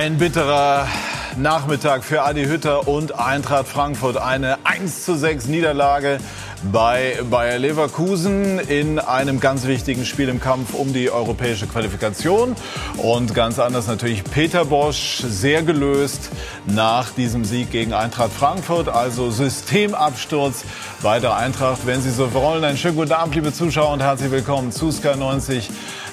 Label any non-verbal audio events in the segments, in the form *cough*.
Ein bitterer Nachmittag für Adi Hütter und Eintracht Frankfurt. Eine 1 zu 6 Niederlage bei Bayer Leverkusen in einem ganz wichtigen Spiel im Kampf um die europäische Qualifikation. Und ganz anders natürlich Peter Bosch, sehr gelöst nach diesem Sieg gegen Eintracht Frankfurt. Also Systemabsturz bei der Eintracht, wenn Sie so wollen. Einen schönen guten Abend, liebe Zuschauer, und herzlich willkommen zu Sky 90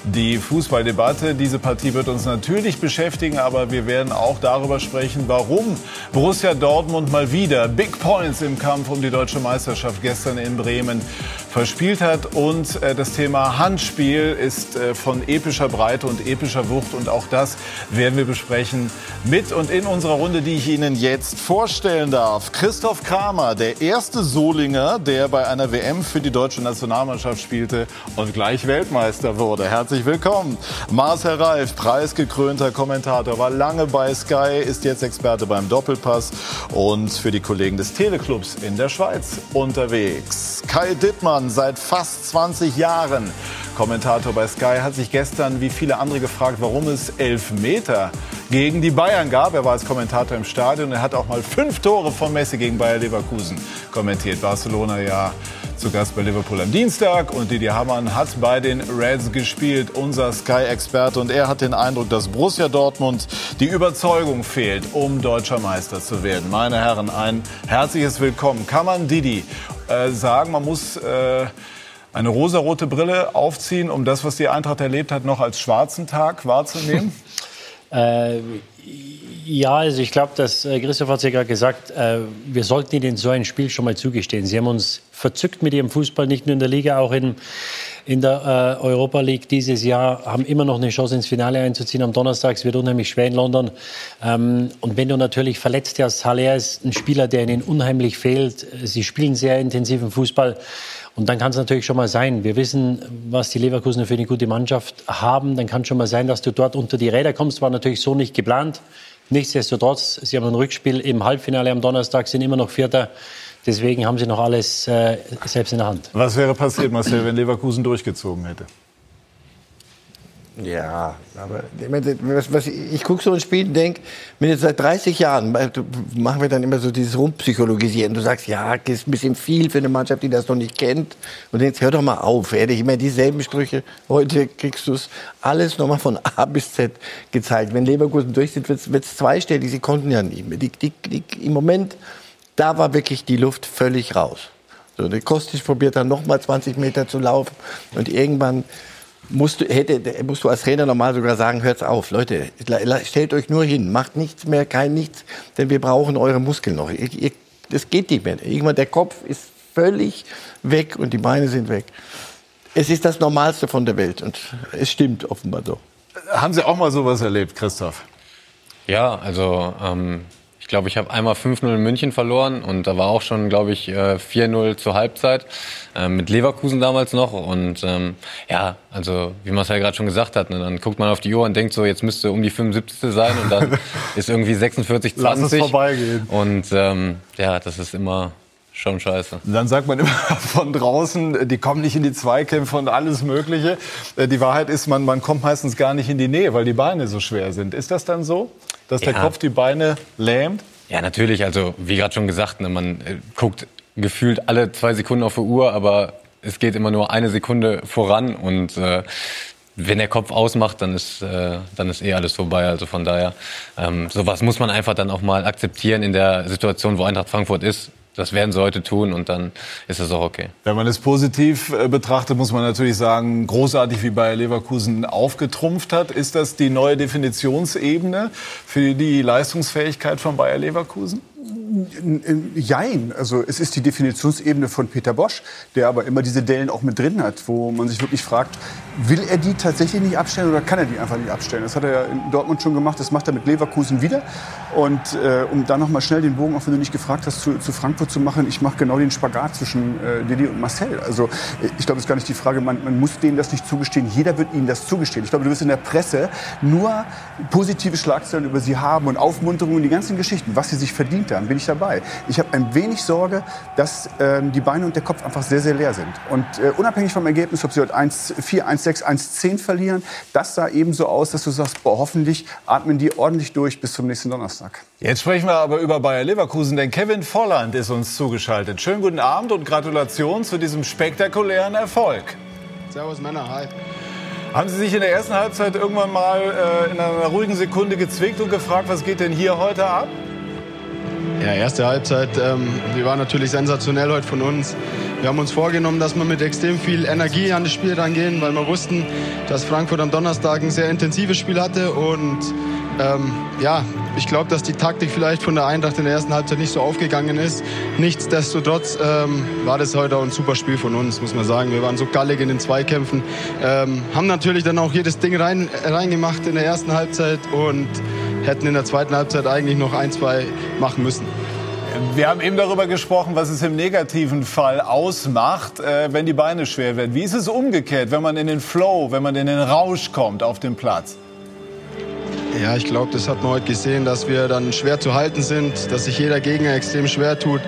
die Fußballdebatte. Diese Partie wird uns natürlich beschäftigen, aber wir werden auch darüber sprechen, warum Borussia Dortmund mal wieder Big Points im Kampf um die deutsche Meisterschaft gestern in Bremen verspielt hat. Und äh, das Thema Handspiel ist äh, von epischer Breite und epischer Wucht. Und auch das werden wir besprechen mit und in unserer Runde, die ich Ihnen jetzt vorstellen darf. Christoph Kramer, der erste Solinger, der bei einer WM für die deutsche Nationalmannschaft spielte und gleich Weltmeister wurde. Herzlich willkommen. Marcel Reif, preisgekrönter Kommentator, war lange bei Sky, ist jetzt Experte beim Doppelpass und für die Kollegen des Teleclubs in der Schweiz unterwegs. Kai Dittmann, seit fast 20 Jahren. Kommentator bei Sky hat sich gestern wie viele andere gefragt, warum es elf Meter gegen die Bayern gab. Er war als Kommentator im Stadion. Er hat auch mal fünf Tore von Messi gegen Bayer Leverkusen kommentiert. Barcelona ja zu Gast bei Liverpool am Dienstag und Didier Hamann hat bei den Reds gespielt, unser Sky-Experte. Und er hat den Eindruck, dass Borussia Dortmund die Überzeugung fehlt, um deutscher Meister zu werden. Meine Herren, ein herzliches Willkommen. Man Didi äh, sagen, man muss äh, eine rosarote Brille aufziehen, um das, was die Eintracht erlebt hat, noch als schwarzen Tag wahrzunehmen? *laughs* äh, ja, also ich glaube, dass äh, Christoph hat es ja gerade gesagt, äh, wir sollten ihnen so ein Spiel schon mal zugestehen. Sie haben uns verzückt mit ihrem Fußball, nicht nur in der Liga, auch in, in der äh, Europa League dieses Jahr, haben immer noch eine Chance ins Finale einzuziehen am Donnerstag. Es wird unheimlich schwer in London. Ähm, und wenn du natürlich verletzt hast, Haller ist ein Spieler, der ihnen unheimlich fehlt. Sie spielen sehr intensiven Fußball. Und dann kann es natürlich schon mal sein, wir wissen, was die Leverkusener für eine gute Mannschaft haben. Dann kann es schon mal sein, dass du dort unter die Räder kommst. War natürlich so nicht geplant. Nichtsdestotrotz, sie haben ein Rückspiel im Halbfinale am Donnerstag, sind immer noch Vierter. Deswegen haben sie noch alles äh, selbst in der Hand. Was wäre passiert, Marcel, wenn Leverkusen durchgezogen hätte? Ja, aber was, was, ich gucke so ein Spiel und denke, wenn jetzt seit 30 Jahren machen wir dann immer so dieses Rumpsychologisieren. Du sagst, ja, das ist ein bisschen viel für eine Mannschaft, die das noch nicht kennt. Und jetzt hör doch mal auf, ehrlich, immer dieselben Sprüche. Heute kriegst du es alles nochmal von A bis Z gezeigt. Wenn Leverkusen durchzieht, wird es zweistellig. Sie konnten ja nicht mehr. Die, die, die, Im Moment, da war wirklich die Luft völlig raus. So, der Kostic probiert dann nochmal 20 Meter zu laufen und irgendwann musst du, hätte, musst du als Trainer normal sogar sagen, hört's auf, Leute, stellt euch nur hin, macht nichts mehr, kein nichts, denn wir brauchen eure Muskeln noch. Das geht nicht mehr. Irgendwann der Kopf ist völlig weg und die Beine sind weg. Es ist das Normalste von der Welt und es stimmt offenbar so. Haben Sie auch mal sowas erlebt, Christoph? Ja, also ähm, ich glaube, ich habe einmal 5-0 in München verloren und da war auch schon, glaube ich, 4-0 äh, zur Halbzeit. Äh, mit Leverkusen damals noch. Und ähm, ja, also wie Marcel gerade schon gesagt hat, ne, dann guckt man auf die Uhr und denkt so, jetzt müsste um die 75. sein und dann *laughs* ist irgendwie 46, 20. Lass es vorbeigehen. Und ähm, ja, das ist immer schon scheiße. Dann sagt man *laughs* immer von draußen, die kommen nicht in die Zweikämpfe und alles Mögliche. Äh, die Wahrheit ist, man, man kommt meistens gar nicht in die Nähe, weil die Beine so schwer sind. Ist das dann so? Dass der ja. Kopf die Beine lähmt? Ja, natürlich. Also wie gerade schon gesagt, ne, man äh, guckt gefühlt alle zwei Sekunden auf die Uhr, aber es geht immer nur eine Sekunde voran und äh, wenn der Kopf ausmacht, dann ist, äh, dann ist eh alles vorbei. Also von daher, ähm, sowas muss man einfach dann auch mal akzeptieren in der Situation, wo Eintracht Frankfurt ist das werden sie heute tun und dann ist das auch okay. Wenn man es positiv äh, betrachtet, muss man natürlich sagen, großartig wie Bayer Leverkusen aufgetrumpft hat. Ist das die neue Definitionsebene für die Leistungsfähigkeit von Bayer Leverkusen? Jein. Also es ist die Definitionsebene von Peter Bosch, der aber immer diese Dellen auch mit drin hat, wo man sich wirklich fragt, will er die tatsächlich nicht abstellen oder kann er die einfach nicht abstellen? Das hat er ja in Dortmund schon gemacht, das macht er mit Leverkusen wieder. Und äh, um dann noch mal schnell den Bogen, auch wenn du nicht gefragt hast, zu, zu Frankfurt zu machen, ich mache genau den Spagat zwischen äh, Didi und Marcel. Also ich glaube, es ist gar nicht die Frage, man, man muss denen das nicht zugestehen. Jeder wird ihnen das zugestehen. Ich glaube, du wirst in der Presse nur positive Schlagzeilen über sie haben und Aufmunterungen und die ganzen Geschichten, was sie sich verdient haben werden, bin ich dabei. Ich habe ein wenig Sorge, dass ähm, die Beine und der Kopf einfach sehr, sehr leer sind. Und äh, unabhängig vom Ergebnis, ob sie heute 1-4, 1-6, 1-10 verlieren, das sah eben so aus, dass du sagst, boah, hoffentlich atmen die ordentlich durch bis zum nächsten Donnerstag. Jetzt sprechen wir aber über Bayer Leverkusen, denn Kevin Volland ist uns zugeschaltet. Schönen guten Abend und Gratulation zu diesem spektakulären Erfolg. Servus Männer, hi. Haben Sie sich in der ersten Halbzeit irgendwann mal äh, in einer ruhigen Sekunde gezwickt und gefragt, was geht denn hier heute ab? Ja, erste Halbzeit, ähm, die war natürlich sensationell heute von uns. Wir haben uns vorgenommen, dass wir mit extrem viel Energie an das Spiel rangehen, weil wir wussten, dass Frankfurt am Donnerstag ein sehr intensives Spiel hatte und ähm, ja, ich glaube, dass die Taktik vielleicht von der Eintracht in der ersten Halbzeit nicht so aufgegangen ist. Nichtsdestotrotz ähm, war das heute auch ein super Spiel von uns, muss man sagen. Wir waren so gallig in den Zweikämpfen, ähm, haben natürlich dann auch jedes Ding rein, reingemacht in der ersten Halbzeit und hätten in der zweiten Halbzeit eigentlich noch ein, zwei machen müssen. Wir haben eben darüber gesprochen, was es im negativen Fall ausmacht, äh, wenn die Beine schwer werden. Wie ist es umgekehrt, wenn man in den Flow, wenn man in den Rausch kommt auf dem Platz? Ja, ich glaube, das hat man heute gesehen, dass wir dann schwer zu halten sind, dass sich jeder Gegner extrem schwer tut,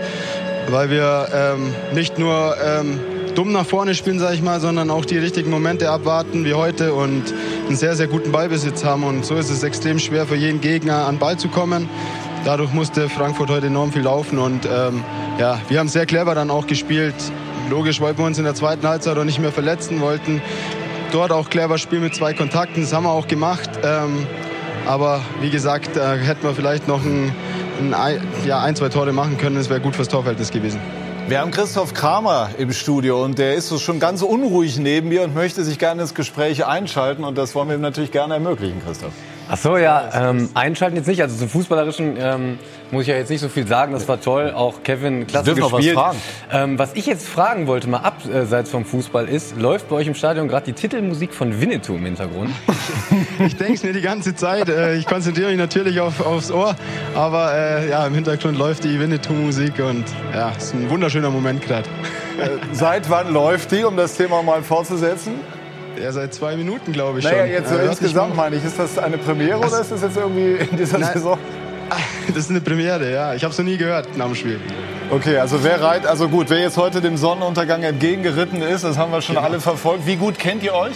weil wir ähm, nicht nur ähm, dumm nach vorne spielen, sage ich mal, sondern auch die richtigen Momente abwarten wie heute und einen sehr, sehr guten Ballbesitz haben. Und so ist es extrem schwer für jeden Gegner an Ball zu kommen. Dadurch musste Frankfurt heute enorm viel laufen und ähm, ja, wir haben sehr clever dann auch gespielt. Logisch wollten wir uns in der zweiten Halbzeit auch nicht mehr verletzen, wollten dort auch clever spielen mit zwei Kontakten. Das haben wir auch gemacht. Ähm, aber wie gesagt, da hätten wir vielleicht noch ein, ein, ja, ein zwei Tore machen können. Das wäre gut fürs Torverhältnis gewesen. Wir haben Christoph Kramer im Studio und der ist so schon ganz unruhig neben mir und möchte sich gerne ins Gespräch einschalten und das wollen wir ihm natürlich gerne ermöglichen, Christoph. Ach so, ja, ähm, einschalten jetzt nicht. Also zum Fußballerischen ähm, muss ich ja jetzt nicht so viel sagen. Das war toll. Auch Kevin, klasse Dürfen was gespielt. fragen? Ähm, was ich jetzt fragen wollte, mal abseits vom Fußball ist, läuft bei euch im Stadion gerade die Titelmusik von Winnetou im Hintergrund? *laughs* Ich denke es mir die ganze Zeit. Äh, Ich konzentriere mich natürlich auf, aufs Ohr, aber äh, ja, im Hintergrund läuft die Winnetou-Musik und ja, es ist ein wunderschöner Moment gerade. Seit wann läuft die, um das Thema mal fortzusetzen? Ja, seit zwei Minuten, glaube ich Naja, schon. jetzt so Ja, hört sich insgesamt mal- meine ich. Ist das eine Premiere oder ist das jetzt irgendwie in dieser Nein. Saison? Das ist eine Premiere, ja. Ich habe es noch nie gehört nach dem Spiel. Okay, also wer reitet, also gut, wer jetzt heute dem Sonnenuntergang entgegengeritten ist, das haben wir schon alle verfolgt. Wie gut kennt ihr euch?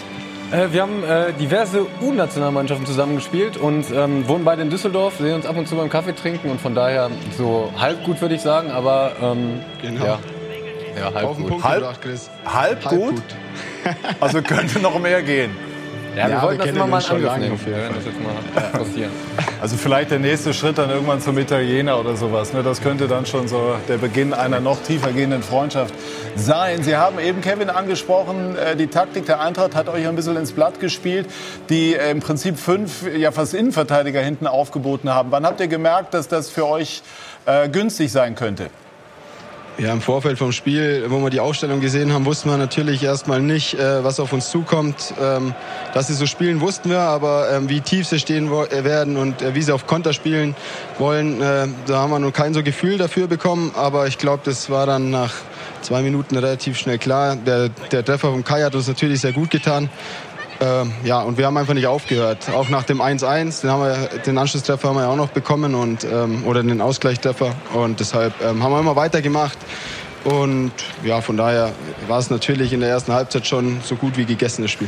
Äh, wir haben äh, diverse U-Nationalmannschaften zusammengespielt und ähm, wohnen beide in Düsseldorf, sehen uns ab und zu beim Kaffee trinken und von daher so halb gut würde ich sagen, aber ähm, Genau. ja, ja, halb Auf gut. Punkt Halb- gebracht, Chris. Halb, gut? Also könnte noch mehr gehen. Ja, wir Ja, wollten wir das immer mal in schon Angriff lange nehmen. auf jeden Wir werden das jetzt mal forcieren. Also vielleicht der nächste Schritt dann irgendwann zum Italiener oder sowas. Ne? Das könnte dann schon so der Beginn einer noch tiefer gehenden Freundschaft sein. Sie haben eben Kevin angesprochen, äh, die Taktik der Eintracht hat euch ein bisschen ins Blatt gespielt, die äh, im Prinzip fünf, ja fast Innenverteidiger hinten aufgeboten haben. Wann habt ihr gemerkt, dass das für euch äh, günstig sein könnte? Ja, im Vorfeld vom Spiel, wo wir die Aufstellung gesehen haben, wussten wir natürlich erstmal nicht, äh, was auf uns zukommt. Ähm, dass sie so spielen, wussten wir, aber ähm, wie tief sie stehen äh, werden und äh, wie sie auf Konter spielen wollen, da haben wir noch kein so Gefühl dafür bekommen. Aber ich glaube, das war dann nach zwei Minuten relativ schnell klar. Der, der Treffer von Kai hat uns natürlich sehr gut getan. Ähm, ja, und wir haben einfach nicht aufgehört. Auch nach dem 1-1, den, haben wir, den Anschlusstreffer haben wir ja auch noch bekommen und, ähm, oder den Ausgleichstreffer. Und deshalb ähm, haben wir immer weitergemacht. Und ja, von daher war es natürlich in der ersten Halbzeit schon so gut wie gegessen, das Spiel.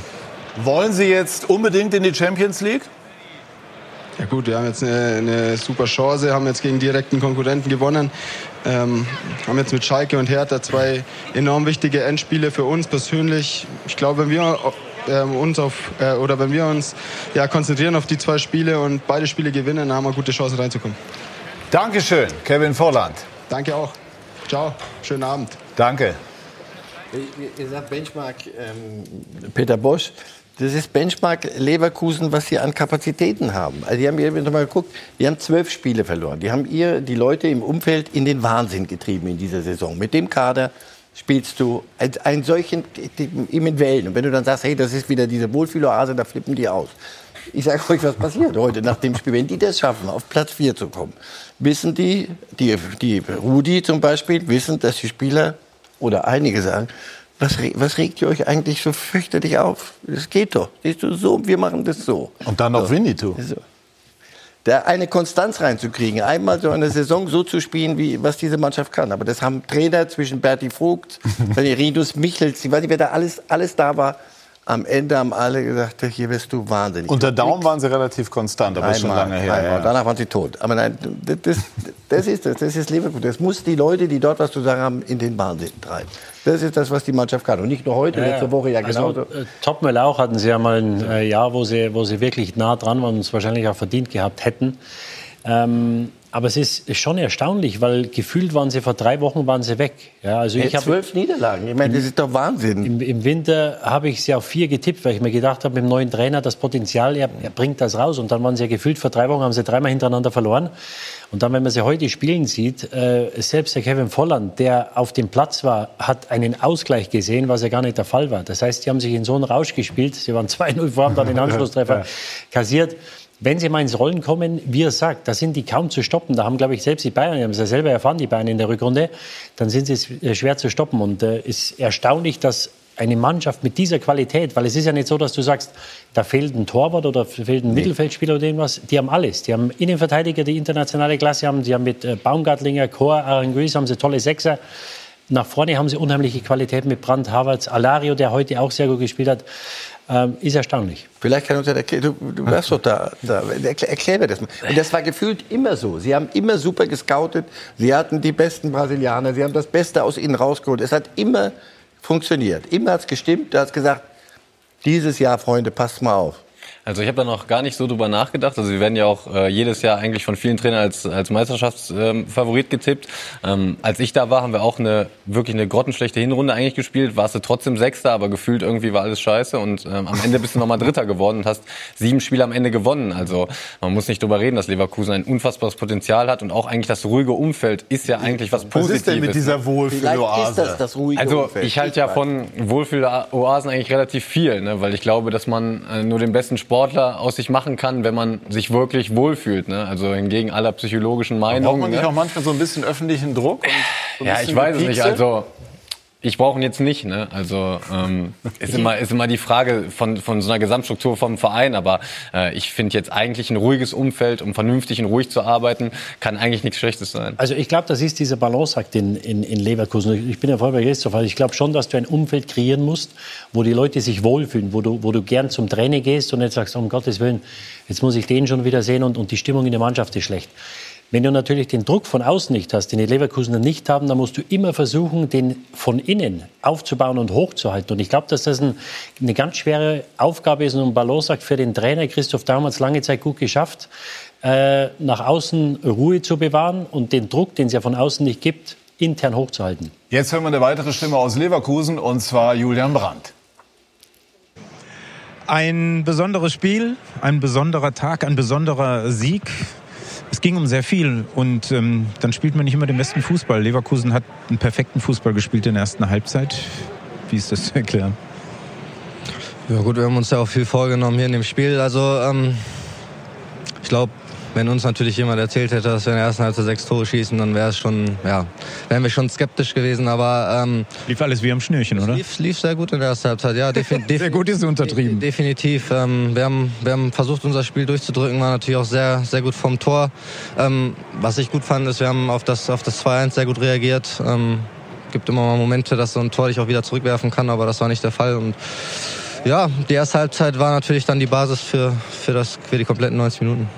Wollen Sie jetzt unbedingt in die Champions League? Ja gut, wir haben jetzt eine, eine super Chance, haben jetzt gegen direkten Konkurrenten gewonnen, ähm, haben jetzt mit Schalke und Hertha zwei enorm wichtige Endspiele für uns persönlich. Ich glaube, wenn wir ähm, uns auf äh, oder wenn wir uns ja, konzentrieren auf die zwei Spiele und beide Spiele gewinnen, dann haben wir gute Chancen reinzukommen. Dankeschön, Kevin Volland. Danke auch. Ciao, schönen Abend. Danke. Ihr sagt Benchmark ähm, Peter Bosch. Das ist Benchmark Leverkusen, was sie an Kapazitäten haben. Also die haben hier noch mal geguckt, die haben zwölf Spiele verloren. Die haben ihr die Leute im Umfeld in den Wahnsinn getrieben in dieser Saison. Mit dem Kader spielst du ein, einen solchen ihm in Wellen. Und wenn du dann sagst, hey, das ist wieder diese Wohlfühloase, da flippen die aus. Ich sage euch, was passiert heute nach dem Spiel. Wenn die das schaffen, auf Platz 4 zu kommen, wissen die, die, die Rudi zum Beispiel, wissen, dass die Spieler oder einige sagen, was, was regt ihr euch eigentlich so fürchterlich auf? Das geht doch. Siehst du, so, wir machen das so. Und dann noch so. Winnetou. So. Da eine Konstanz reinzukriegen, einmal so eine Saison so zu spielen, wie was diese Mannschaft kann. Aber das haben Trainer zwischen Berti Vogt, *laughs* Rinus Michels, ich weiß nicht, wer da alles, alles da war. Am Ende haben alle gesagt, hier bist du wahnsinnig. Unter Daumen waren sie relativ konstant, aber ist schon Einmal, lange her. einmal. Ja. Danach waren sie tot. Aber nein, das, das ist das. Das ist Leverkusen. Das muss die Leute, die dort was zu sagen haben, in den Wahnsinn treiben. Das ist das, was die Mannschaft kann. Und nicht nur heute, letzte Woche ja genauso. Also, äh, Topmüll auch hatten sie ja mal ein äh, Jahr, wo sie, wo sie wirklich nah dran waren und es wahrscheinlich auch verdient gehabt hätten. Ähm, aber es ist schon erstaunlich, weil gefühlt waren sie vor drei Wochen waren sie weg. Ja, also ich Hey, habe zwölf Niederlagen. Ich meine, das ist doch Wahnsinn. im, im Winter habe ich sie auf vier getippt, weil ich mir gedacht habe, mit dem neuen Trainer das Potenzial, er, er bringt das raus. Und dann waren sie ja gefühlt vor drei Wochen haben sie dreimal hintereinander verloren. Und dann, wenn man sie heute spielen sieht, äh, selbst der Kevin Volland, der auf dem Platz war, hat einen Ausgleich gesehen, was ja gar nicht der Fall war. Das heißt, die haben sich in so einen Rausch gespielt. Sie waren *laughs* 2-0 vor, haben dann den *laughs* Anschlusstreffer kassiert. Wenn sie mal ins Rollen kommen, wie er sagt, da sind die kaum zu stoppen. Da haben, glaube ich, selbst die Bayern, die haben es ja selber erfahren, die Bayern in der Rückrunde, dann sind sie äh, schwer zu stoppen. Und es äh, ist erstaunlich, dass eine Mannschaft mit dieser Qualität, weil es ist ja nicht so, dass du sagst, da fehlt ein Torwart oder fehlt ein Mittelfeldspieler oder irgendwas. Die haben alles. Die haben Innenverteidiger, die internationale Klasse haben. Die haben mit äh, Baumgartlinger, Chor, Aranguiz haben sie tolle Sechser. Nach vorne haben sie unheimliche Qualität mit Brandt, Havertz, Alario, der heute auch sehr gut gespielt hat. Ähm, ist erstaunlich. Vielleicht kann uns ja erklären, du, du warst doch da, da. Erklär, erklär mir das mal. Und das war gefühlt immer so. Sie haben immer super gescoutet, sie hatten die besten Brasilianer, sie haben das Beste aus ihnen rausgeholt. Es hat immer funktioniert. Immer hat es gestimmt, da hat es gesagt, dieses Jahr, Freunde, passt mal auf. Also ich habe da noch gar nicht so drüber nachgedacht. Also sie werden ja auch äh, jedes Jahr eigentlich von vielen Trainern als, als Meisterschaftsfavorit getippt. Ähm, als ich da war, haben wir auch eine wirklich eine grottenschlechte Hinrunde eigentlich gespielt. Warst du trotzdem Sechster, aber gefühlt irgendwie war alles scheiße. Und ähm, am Ende bist du nochmal Dritter geworden und hast sieben Spiele am Ende gewonnen. Also man muss nicht drüber reden, dass Leverkusen ein unfassbares Potenzial hat und auch eigentlich das ruhige Umfeld ist ja eigentlich was Was Positives. ist denn mit dieser Vielleicht Wohlfühloase? ist das das ruhige Also Umfeld. ich halte ja von Wohlfühloasen eigentlich relativ viel, ne? weil ich glaube, dass man äh, nur den besten Sportler aus sich machen kann, wenn man sich wirklich wohlfühlt. Ne? Also hingegen aller psychologischen Braucht Meinungen. man nicht ne? auch manchmal so ein bisschen öffentlichen Druck? Und so ein Ja, bisschen ich weiß es nicht. Also ich brauche ihn jetzt nicht. Ne? Also ähm, ist immer ist immer die Frage von von so einer Gesamtstruktur vom Verein. Aber äh, ich finde jetzt eigentlich ein ruhiges Umfeld, um vernünftig und ruhig zu arbeiten, kann eigentlich nichts Schlechtes sein. Also ich glaube, das ist dieser Balanceakt in, in, in Leverkusen. Ich bin ja voll bei Christoph. Also ich glaube schon, dass du ein Umfeld kreieren musst, wo die Leute sich wohlfühlen, wo du, wo du gern zum Training gehst und nicht sagst, um Gottes Willen, jetzt muss ich den schon wieder sehen und, und die Stimmung in der Mannschaft ist schlecht. Wenn du natürlich den Druck von außen nicht hast, den die Leverkusener nicht haben, dann musst du immer versuchen, den von innen aufzubauen und hochzuhalten. Und ich glaube, dass das ein, eine ganz schwere Aufgabe ist und ein Balanceakt für den Trainer. Christoph Daum hat es lange Zeit gut geschafft, äh, nach außen Ruhe zu bewahren und den Druck, den es ja von außen nicht gibt, intern hochzuhalten. Jetzt hören wir eine weitere Stimme aus Leverkusen, und zwar Julian Brandt. Ein besonderes Spiel, ein besonderer Tag, ein besonderer Sieg. Ging um sehr viel und ähm, dann spielt man nicht immer den besten Fußball. Leverkusen hat einen perfekten Fußball gespielt in der ersten Halbzeit. Wie ist das zu erklären? Ja gut, wir haben uns ja auch viel vorgenommen hier in dem Spiel. Also ähm, ich glaube, wenn uns natürlich jemand erzählt hätte, dass wir in der ersten Halbzeit sechs Tore schießen, dann wäre es schon, ja, wären wir schon skeptisch gewesen. Aber ähm, Lief alles wie am Schnürchen, oder? lief, lief sehr gut in der ersten Halbzeit. Ja, *laughs* Sehr gut ist untertrieben. Definitiv. Ähm, wir, haben, wir haben versucht, unser Spiel durchzudrücken, war natürlich auch sehr, sehr gut vom Tor. Ähm, was ich gut fand, ist, wir haben auf das, auf das 2-1 sehr gut reagiert. Ähm, gibt immer mal Momente, dass so ein Tor dich auch wieder zurückwerfen kann, aber das war nicht der Fall. Und ja, die erste Halbzeit war natürlich dann die Basis für, für, das, für die kompletten 90 Minuten.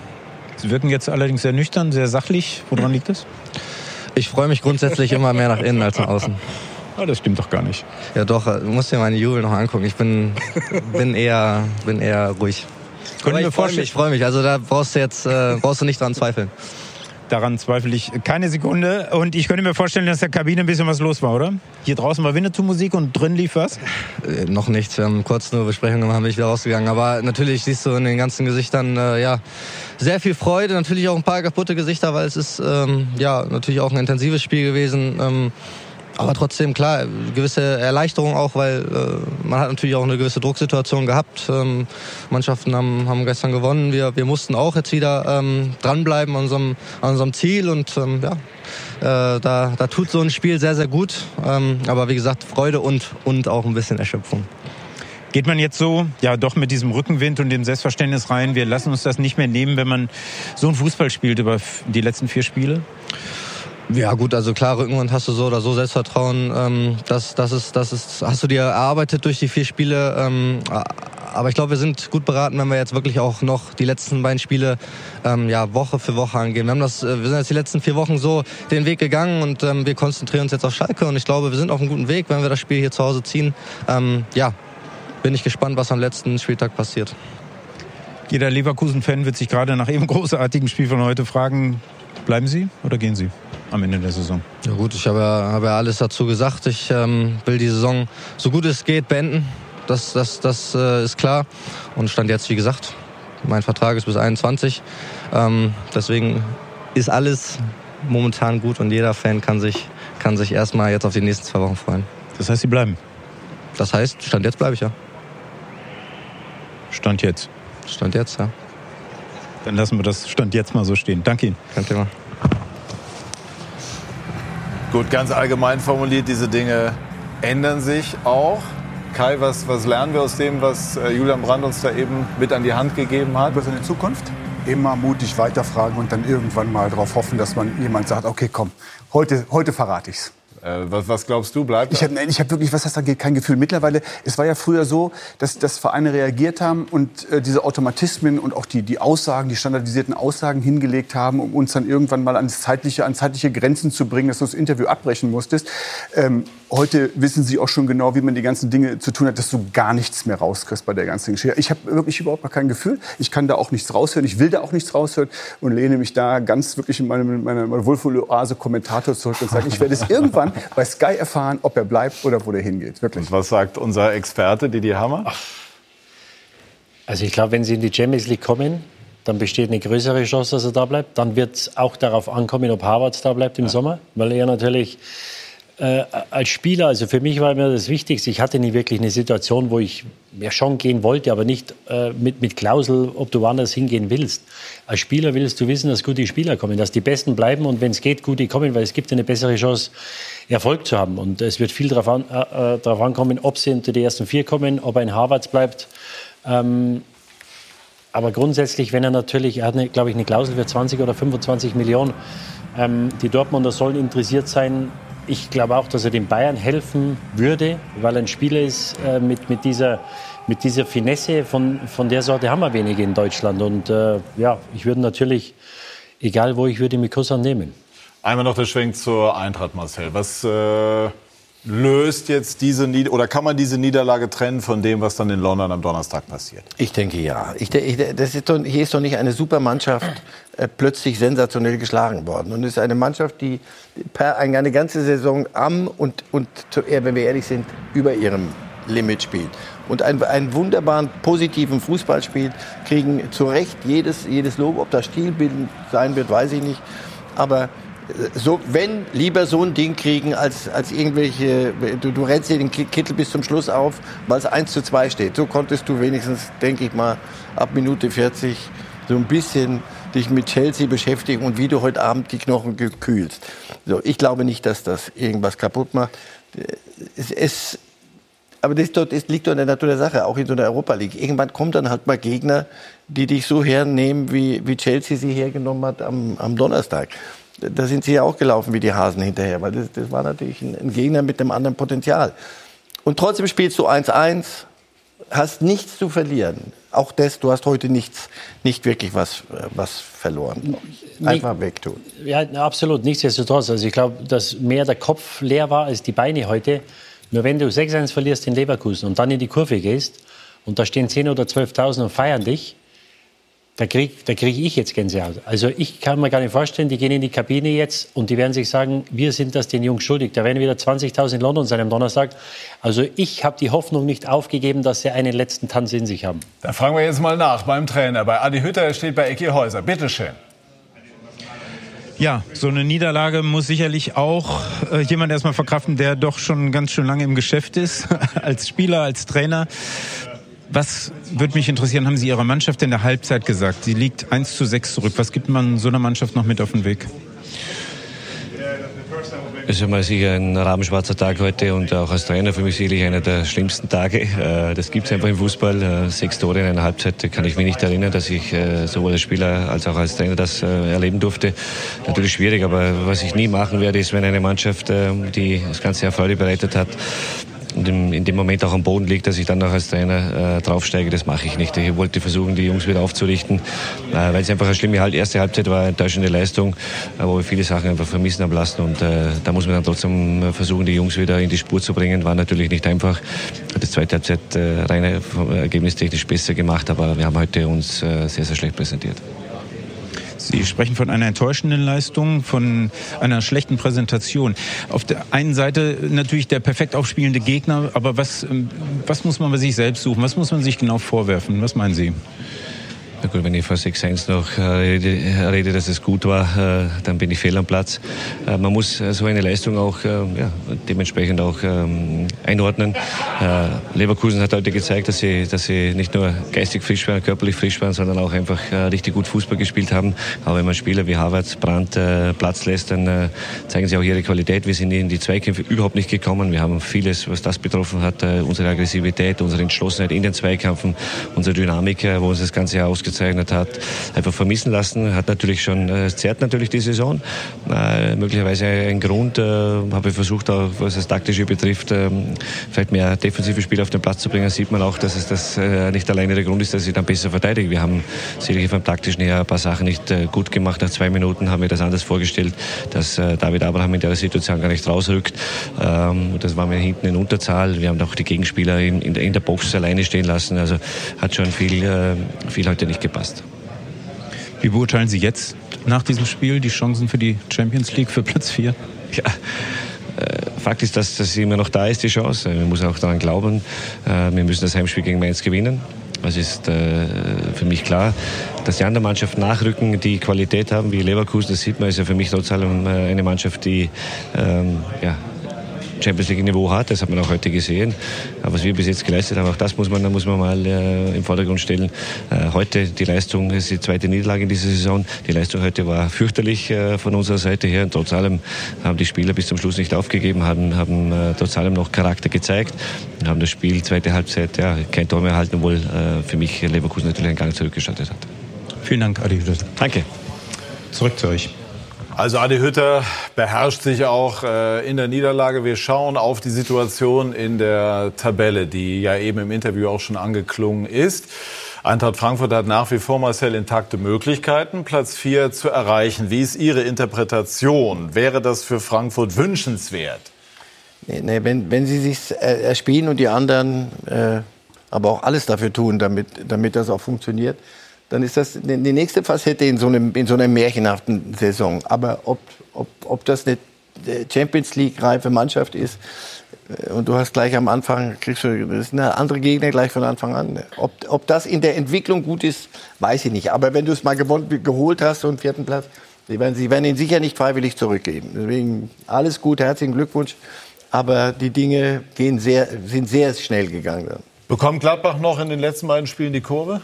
Sie wirken jetzt allerdings sehr nüchtern, sehr sachlich. Woran liegt das? Ich freue mich grundsätzlich immer mehr nach innen als nach außen. Ah, das stimmt doch gar nicht. Ja doch, du musst dir meine Jubel noch angucken. Ich bin, bin, eher, bin eher ruhig. Können wir ich freue mich, ich freue mich. Also da brauchst du jetzt äh, brauchst du nicht dran zweifeln. Daran zweifle ich keine Sekunde. Und ich könnte mir vorstellen, dass der Kabine ein bisschen was los war, oder? Hier draußen war Winnetou-Musik und drin lief was? Äh, noch nichts. Wir haben kurz nur Besprechungen gemacht, bin ich wieder rausgegangen. Aber natürlich siehst du in den ganzen Gesichtern äh, ja sehr viel Freude. Natürlich auch ein paar kaputte Gesichter, weil es ist ähm, ja natürlich auch ein intensives Spiel gewesen. Ähm, aber trotzdem, klar, gewisse Erleichterung auch, weil äh, man hat natürlich auch eine gewisse Drucksituation gehabt. Ähm, Mannschaften haben, haben gestern gewonnen. Wir, wir mussten auch jetzt wieder ähm, dranbleiben an unserem, an unserem Ziel. Und ähm, ja, äh, da, da tut so ein Spiel sehr, sehr gut. Ähm, aber wie gesagt, Freude und, und auch ein bisschen Erschöpfung. Geht man jetzt so, ja, doch mit diesem Rückenwind und dem Selbstverständnis rein, wir lassen uns das nicht mehr nehmen, wenn man so einen Fußball spielt über die letzten vier Spiele? Ja gut, also klar, Rückenwind hast du so oder so Selbstvertrauen. Ähm, das, das, ist, das ist, hast du dir erarbeitet durch die vier Spiele. Ähm, aber ich glaube, wir sind gut beraten, wenn wir jetzt wirklich auch noch die letzten beiden Spiele ähm, ja, Woche für Woche angehen. Wir, haben das, äh, wir sind jetzt die letzten vier Wochen so den Weg gegangen und ähm, wir konzentrieren uns jetzt auf Schalke. Und ich glaube, wir sind auf einem guten Weg, wenn wir das Spiel hier zu Hause ziehen. Ähm, ja, bin ich gespannt, was am letzten Spieltag passiert. Jeder Leverkusen-Fan wird sich gerade nach *laughs* eben großartigen Spiel von heute fragen, bleiben Sie oder gehen Sie? am Ende der Saison? Ja gut, ich habe ja, habe ja alles dazu gesagt. Ich ähm, will die Saison so gut es geht beenden. Das, das, das äh, ist klar. Und stand jetzt, wie gesagt, mein Vertrag ist bis 21. Ähm, deswegen ist alles momentan gut und jeder Fan kann sich, kann sich erstmal jetzt auf die nächsten zwei Wochen freuen. Das heißt, Sie bleiben? Das heißt, Stand jetzt bleibe ich ja. Stand jetzt? Stand jetzt, ja. Dann lassen wir das Stand jetzt mal so stehen. Danke Ihnen. Kein Thema. Gut, ganz allgemein formuliert, diese Dinge ändern sich auch. Kai, was, was lernen wir aus dem, was äh, Julian Brandt uns da eben mit an die Hand gegeben hat? Über seine Zukunft? Immer mutig weiterfragen und dann irgendwann mal darauf hoffen, dass man jemand sagt, okay, komm, heute, heute verrate ich's. Äh, was, was, glaubst du, bleibt Ich habe hab wirklich, was das angeht, kein Gefühl. Mittlerweile, es war ja früher so, dass, dass Vereine reagiert haben und äh, diese Automatismen und auch die, die Aussagen, die standardisierten Aussagen hingelegt haben, um uns dann irgendwann mal an zeitliche, an zeitliche Grenzen zu bringen, dass du das Interview abbrechen musstest. Ähm, heute wissen sie auch schon genau, wie man die ganzen Dinge zu tun hat, dass du gar nichts mehr rauskriegst bei der ganzen Geschichte. Ich habe wirklich überhaupt gar kein Gefühl. Ich kann da auch nichts raushören. Ich will da auch nichts raushören und lehne mich da ganz wirklich in meine, meine, meine Wohlfühloase Kommentator zurück und sage, ich werde es *laughs* irgendwann bei Sky erfahren, ob er bleibt oder wo er hingeht. Wirklich. Und was sagt unser Experte, Didi Hammer? Ach. Also ich glaube, wenn sie in die Champions League kommen, dann besteht eine größere Chance, dass er da bleibt. Dann wird es auch darauf ankommen, ob Harvards da bleibt im ja. Sommer, weil er natürlich äh, als Spieler, also für mich war mir das Wichtigste, ich hatte nie wirklich eine Situation, wo ich ja schon gehen wollte, aber nicht äh, mit, mit Klausel, ob du woanders hingehen willst. Als Spieler willst du wissen, dass gute Spieler kommen, dass die Besten bleiben und wenn es geht, gute kommen, weil es gibt eine bessere Chance, Erfolg zu haben. Und es wird viel darauf, an, äh, äh ankommen, ob sie unter die ersten vier kommen, ob er in Harvard bleibt. Ähm, aber grundsätzlich, wenn er natürlich, er hat, glaube ich, eine Klausel für 20 oder 25 Millionen, ähm, die Dortmunder sollen interessiert sein, ich glaube auch, dass er den Bayern helfen würde, weil ein Spieler ist äh, mit, mit, dieser, mit dieser Finesse. Von, von der Sorte haben wir wenige in Deutschland. Und äh, ja, ich würde natürlich, egal wo, ich würde mit Kussan nehmen. Einmal noch der Schwenk zur Eintracht, Marcel. Was äh, löst jetzt diese Nieder oder kann man diese Niederlage trennen von dem, was dann in London am Donnerstag passiert? Ich denke ja. Ich, ich, das ist doch, hier ist doch nicht eine Supermannschaft äh, plötzlich sensationell geschlagen worden. Und es ist eine Mannschaft, die per, eine ganze Saison am und, und wenn wir ehrlich sind, über ihrem Limit spielt. Und einen, einen wunderbaren, positiven Fußball spielt, kriegen zu Recht jedes, jedes Lob. Ob das stilbildend sein wird, weiß ich nicht. Aber so, wenn lieber so ein Ding kriegen, als, als irgendwelche, du, du rennst dir den Kittel bis zum Schluss auf, weil es 1 zu 2 steht. So konntest du wenigstens, denke ich mal, ab Minute 40 so ein bisschen dich mit Chelsea beschäftigen und wie du heute Abend die Knochen gekühlst. So, ich glaube nicht, dass das irgendwas kaputt macht. Es, es, aber das, das, liegt doch in der Natur der Sache, auch in so einer Europa League. Irgendwann kommen dann halt mal Gegner, die dich so hernehmen, wie, wie Chelsea sie hergenommen hat am, am Donnerstag da sind sie ja auch gelaufen wie die Hasen hinterher, weil das, das war natürlich ein, ein, Gegner mit einem anderen Potenzial. Und trotzdem spielst du 1-1, hast nichts zu verlieren. Auch das, du hast heute nichts, nicht wirklich was, was verloren. Einfach wegtun. Ja, absolut. Nichtsdestotrotz. Also ich glaube, dass mehr der Kopf leer war als die Beine heute. Nur wenn du 6-1 verlierst in Leverkusen und dann in die Kurve gehst und da stehen 10.000 oder 12.000 und feiern dich, da kriege da krieg ich jetzt Gänsehaut. Also ich kann mir gar nicht vorstellen, die gehen in die Kabine jetzt und die werden sich sagen, wir sind das den Jungs schuldig. Da werden wieder 20.000 in London sein am Donnerstag. Also ich habe die Hoffnung nicht aufgegeben, dass sie einen letzten Tanz in sich haben. Da fragen wir jetzt mal nach beim Trainer, bei Adi Hütter, er steht bei Ecki Häuser. Bitte schön. Ja, so eine Niederlage muss sicherlich auch äh, jemand erstmal verkraften, der doch schon ganz schön lange im Geschäft ist, *laughs* als Spieler, als Trainer. Was würde mich interessieren, haben Sie Ihrer Mannschaft in der Halbzeit gesagt? Sie liegt 1 zu 6 zurück. Was gibt man so einer Mannschaft noch mit auf den Weg? Es ist mal sicher ein rabenschwarzer Tag heute und auch als Trainer für mich sicherlich einer der schlimmsten Tage. Äh, das gibt es einfach im Fußball. Äh, sechs Tore in einer Halbzeit kann ich mich nicht erinnern, dass ich äh, sowohl als Spieler als auch als Trainer das erleben durfte. Natürlich schwierig, aber was ich nie machen werde, ist, wenn eine Mannschaft, die das ganze Jahr Freude bereitet hat, in, in, dem Moment auch am Boden liegt, dass ich dann noch als Trainer äh, draufsteige, das mache ich nicht. Ich wollte versuchen, die Jungs wieder aufzurichten, äh, weil es einfach eine schlimme halt erste Halbzeit war, eine enttäuschende Leistung, äh, wo wir viele Sachen einfach vermissen haben lassen und äh, da muss man dann trotzdem versuchen, die Jungs wieder in die Spur zu bringen. War natürlich nicht einfach. Hat das zweite Halbzeit äh, rein ergebnistechnisch besser gemacht, aber wir haben heute uns äh, sehr, sehr schlecht präsentiert. Sie sprechen von einer enttäuschenden Leistung, von einer schlechten Präsentation. Auf der einen Seite natürlich der perfekt aufspielende Gegner, aber was, ähm, was muss man bei sich selbst suchen? Was muss man sich genau vorwerfen? Was meinen Sie? Na gut, wenn ich vor 6-1 noch äh, rede, dass es gut war, äh, dann bin ich fehl am Platz. Äh, man muss so eine Leistung auch ja, dementsprechend auch ähm, einordnen. Leverkusen hat heute gezeigt, dass sie, dass sie nicht nur geistig frisch waren, körperlich frisch waren, sondern auch einfach richtig gut Fußball gespielt haben. Aber wenn man Spieler wie Havertz, Brandt Platz lässt, dann zeigen sie auch ihre Qualität. Wir sind in die Zweikämpfe überhaupt nicht gekommen. Wir haben vieles, was das betroffen hat, unsere Aggressivität, unsere Entschlossenheit in den Zweikämpfen, unsere Dynamik, wo uns das ganze Jahr ausgezeichnet hat, einfach vermissen lassen. Hat natürlich schon, äh, es zerrt natürlich die Saison. Äh, möglicherweise ein Grund, äh, habe ich versucht, auch was das Taktische betrifft, ähm, vielleicht mehr defensive Spieler auf den Platz zu bringen. Sieht man auch, dass es das äh, nicht alleine der Grund ist, dass sie dann besser verteidigen. Wir haben sicherlich vom taktischen her ein paar Sachen nicht äh, gut gemacht. Nach zwei Minuten haben wir das anders vorgestellt, dass äh, David Abraham in der Situation gar nicht rausrückt. Ähm, das waren wir hinten in Unterzahl. Wir haben auch die Gegenspieler in, in, in der Box alleine stehen lassen. Also hat schon viel, viel heute nicht gepasst. Wie beurteilen Sie jetzt nach diesem Spiel die Chancen für die Champions League für Platz 4? Ja. Äh, Fakt ist, dass, sie immer noch da ist, die Chance. Man muss auch daran glauben. Äh, wir müssen das Heimspiel gegen Mainz gewinnen. Es ist äh, für mich klar, dass die anderen Mannschaften nachrücken, die Qualität haben, wie Leverkusen. Das sieht man, ist ja für mich trotz allem eine Mannschaft, die ähm, ja, Champions League Niveau hat. Das hat man auch heute gesehen. Aber was wir bis jetzt geleistet haben, auch das muss man, da muss man mal äh, im Vordergrund stellen. Äh, heute die Leistung ist die zweite Niederlage in dieser Saison. Die Leistung heute war fürchterlich äh, von unserer Seite her. Und trotz allem haben die Spieler bis zum Schluss nicht aufgegeben, haben, haben äh, trotz allem noch Charakter gezeigt und haben das Spiel zweite Halbzeit ja, kein Tor mehr erhalten, obwohl äh, für mich Leverkusen natürlich einen Gang zurückgestattet hat. Vielen Dank, Adi. Danke. Zurück zu euch. Also Adi Hütter beherrscht sich auch äh, in der Niederlage. Wir schauen auf die Situation in der Tabelle, die ja eben im Interview auch schon angeklungen ist. Eintracht Frankfurt hat nach wie vor Marcel intakte Möglichkeiten, Platz 4 zu erreichen. Wie ist Ihre Interpretation? Wäre das für Frankfurt wünschenswert? Nee, nee, wenn, wenn sie sich äh, erspielen und die anderen äh, aber auch alles dafür tun, damit, damit das auch funktioniert, dann ist das die nächste Facette in so, einem, in so einer märchenhaften Saison. Aber ob, ob, ob das eine Champions League-reife Mannschaft ist, äh, und du hast gleich am Anfang, kriegst du, das sind andere Gegner gleich von Anfang an. Ob, ob das in der Entwicklung gut ist, weiß ich nicht. Aber wenn du es mal gewonnen, geholt hast, so einen vierten Platz, sie werden, sie werden ihn sicher nicht freiwillig zurückgeben. Deswegen alles gut, herzlichen Glückwunsch. Aber die Dinge gehen sehr, sind sehr schnell gegangen. Bekommt Gladbach noch in den letzten beiden Spielen die Kurve?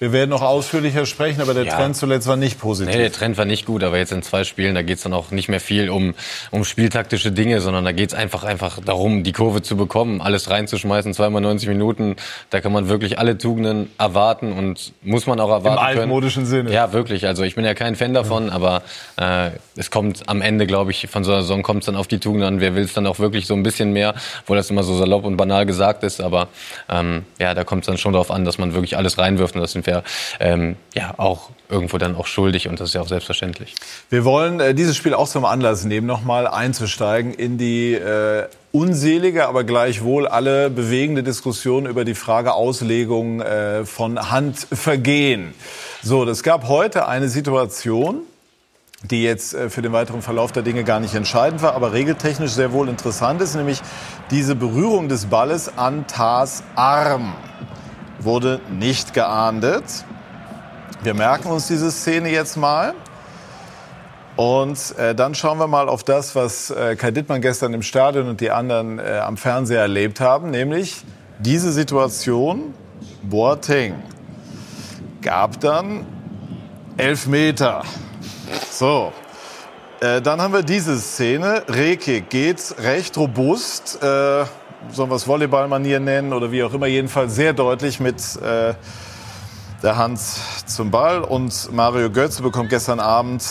Wir werden noch ausführlicher sprechen, aber der ja. Trend zuletzt war nicht positiv. Nee, der Trend war nicht gut, aber jetzt in zwei Spielen, da geht es dann auch nicht mehr viel um, um spieltaktische Dinge, sondern da geht es einfach, einfach darum, die Kurve zu bekommen, alles reinzuschmeißen, zweimal 90 Minuten. Da kann man wirklich alle Tugenden erwarten und muss man auch erwarten. Im altmodischen können. Sinne. Ja, wirklich. Also ich bin ja kein Fan davon, ja. aber äh, es kommt am Ende, glaube ich, von so einer Saison kommt es dann auf die Tugenden an. Wer will es dann auch wirklich so ein bisschen mehr, obwohl das immer so salopp und banal gesagt ist, aber ähm, ja, da kommt es dann schon darauf an, dass man wirklich alles reinwirft und das sind wir ähm, ja auch irgendwo dann auch schuldig und das ist ja auch selbstverständlich. Wir wollen äh, dieses Spiel auch zum Anlass nehmen, nochmal einzusteigen in die äh, unselige, aber gleichwohl alle bewegende Diskussion über die Frage Auslegung äh, von Handvergehen. So, das gab heute eine Situation, die jetzt äh, für den weiteren Verlauf der Dinge gar nicht entscheidend war, aber regeltechnisch sehr wohl interessant ist, nämlich diese Berührung des Balles an Tars Arm wurde nicht geahndet. Wir merken uns diese Szene jetzt mal. Und äh, dann schauen wir mal auf das, was äh, Kai Dittmann gestern im Stadion und die anderen äh, am Fernseher erlebt haben, nämlich diese Situation. Boateng gab dann elf Meter. So. Äh, dann haben wir diese Szene. Reke geht recht robust, äh, sollen wir es Volleyballmanier nennen oder wie auch immer, jedenfalls sehr deutlich mit äh, der Hand zum Ball. Und Mario Götze bekommt gestern Abend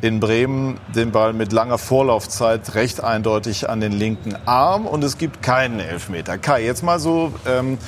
in Bremen den Ball mit langer Vorlaufzeit recht eindeutig an den linken Arm und es gibt keinen Elfmeter. Kai, jetzt mal so ähm,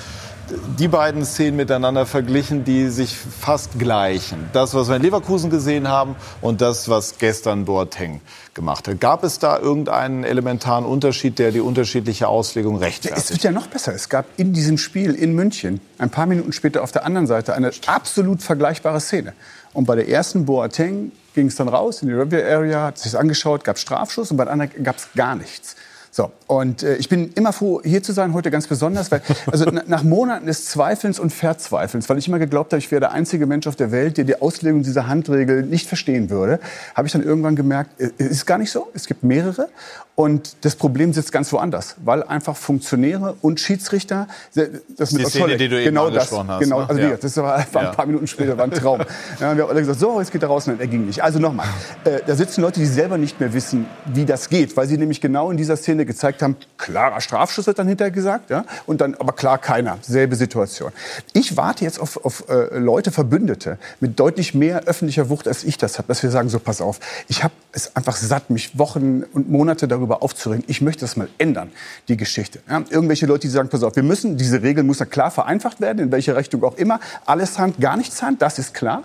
die beiden Szenen miteinander verglichen, die sich fast gleichen. Das, was wir in Leverkusen gesehen haben und das, was gestern Boateng gemacht hat. Gab es da irgendeinen elementaren Unterschied, der die unterschiedliche Auslegung rechtfertigt? Es wird ja noch besser. Es gab in diesem Spiel in München ein paar Minuten später auf der anderen Seite eine absolut vergleichbare Szene. Und bei der ersten Boateng ging es dann raus in die Review Area, hat sich angeschaut, gab Strafschuss und bei der anderen gab es gar nichts. So, und äh, ich bin immer froh, hier zu sein, heute ganz besonders, weil also nach Monaten des Zweifelns und Verzweifelns, weil ich immer geglaubt habe, ich wäre der einzige Mensch auf der Welt, der die Auslegung dieser Handregel nicht verstehen würde, habe ich dann irgendwann gemerkt, äh, es ist gar nicht so, es gibt mehrere und das Problem sitzt ganz woanders, weil einfach Funktionäre und Schiedsrichter, das mit die Szene, die du genau eben das, hast, genau, ne? also ja. das war ein paar Minuten später war ein Traum. *laughs* Wir haben alle gesagt, so, jetzt geht er raus, nein, er ging nicht. Also nochmal, äh, da sitzen Leute, die selber nicht mehr wissen, wie das geht, weil sie nämlich genau in dieser Szene gezeigt haben, klarer Strafschuss wird dann hinterher gesagt, ja, und dann aber klar keiner, selbe Situation. Ich warte jetzt auf, auf äh, Leute, Verbündete mit deutlich mehr öffentlicher Wucht, als ich das habe, dass wir sagen, so pass auf, ich habe es einfach satt, mich Wochen und Monate darüber aufzuregen. Ich möchte das mal ändern, die Geschichte. Ja, irgendwelche Leute, die sagen, pass auf, wir müssen, diese Regel muss ja klar vereinfacht werden, in welche Richtung auch immer. Alles Hand, gar nichts Hand, das ist klar.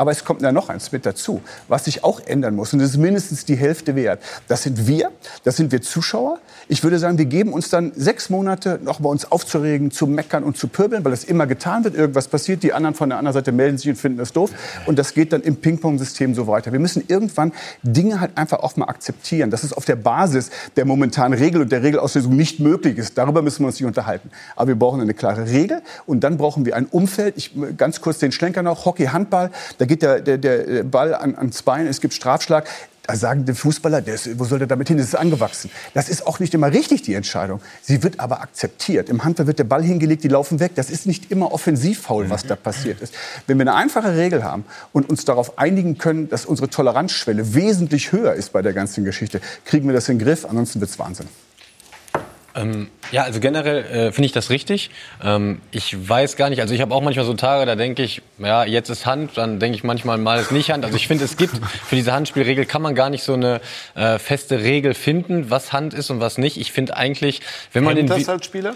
Aber es kommt ja noch eins mit dazu, was sich auch ändern muss. Und das ist mindestens die Hälfte wert. Das sind wir, das sind wir Zuschauer. Ich würde sagen, wir geben uns dann sechs Monate noch bei uns aufzuregen, zu meckern und zu pöbeln, weil das immer getan wird. Irgendwas passiert, die anderen von der anderen Seite melden sich und finden das doof. Und das geht dann im Ping-Pong-System so weiter. Wir müssen irgendwann Dinge halt einfach auch mal akzeptieren, dass es auf der Basis der momentanen Regel und der Regelauslösung nicht möglich ist. Darüber müssen wir uns nicht unterhalten. Aber wir brauchen eine klare Regel und dann brauchen wir ein Umfeld. Ich ganz kurz den Schlenker noch. Hockey, Handball. Da geht der, der, der Ball an, ans Bein. Es gibt Strafschlag. Da sagen die Fußballer, ist, wo soll der damit hin? Das ist angewachsen. Das ist auch nicht immer richtig, die Entscheidung. Sie wird aber akzeptiert. Im Handball wird der Ball hingelegt, die laufen weg. Das ist nicht immer offensivfaul, was da passiert ist. Wenn wir eine einfache Regel haben und uns darauf einigen können, dass unsere Toleranzschwelle wesentlich höher ist bei der ganzen Geschichte, kriegen wir das in den Griff. Ansonsten wird's Wahnsinn. Ähm, ja, also generell äh, finde ich das richtig. Ähm, ich weiß gar nicht, also ich habe auch manchmal so Tage, da denke ich, ja, jetzt ist Hand, dann denke ich manchmal mal ist nicht Hand. Also ich finde, es gibt für diese Handspielregel kann man gar nicht so eine äh, feste Regel finden, was Hand ist und was nicht. Ich finde eigentlich, wenn man Hemmt den das als Spieler?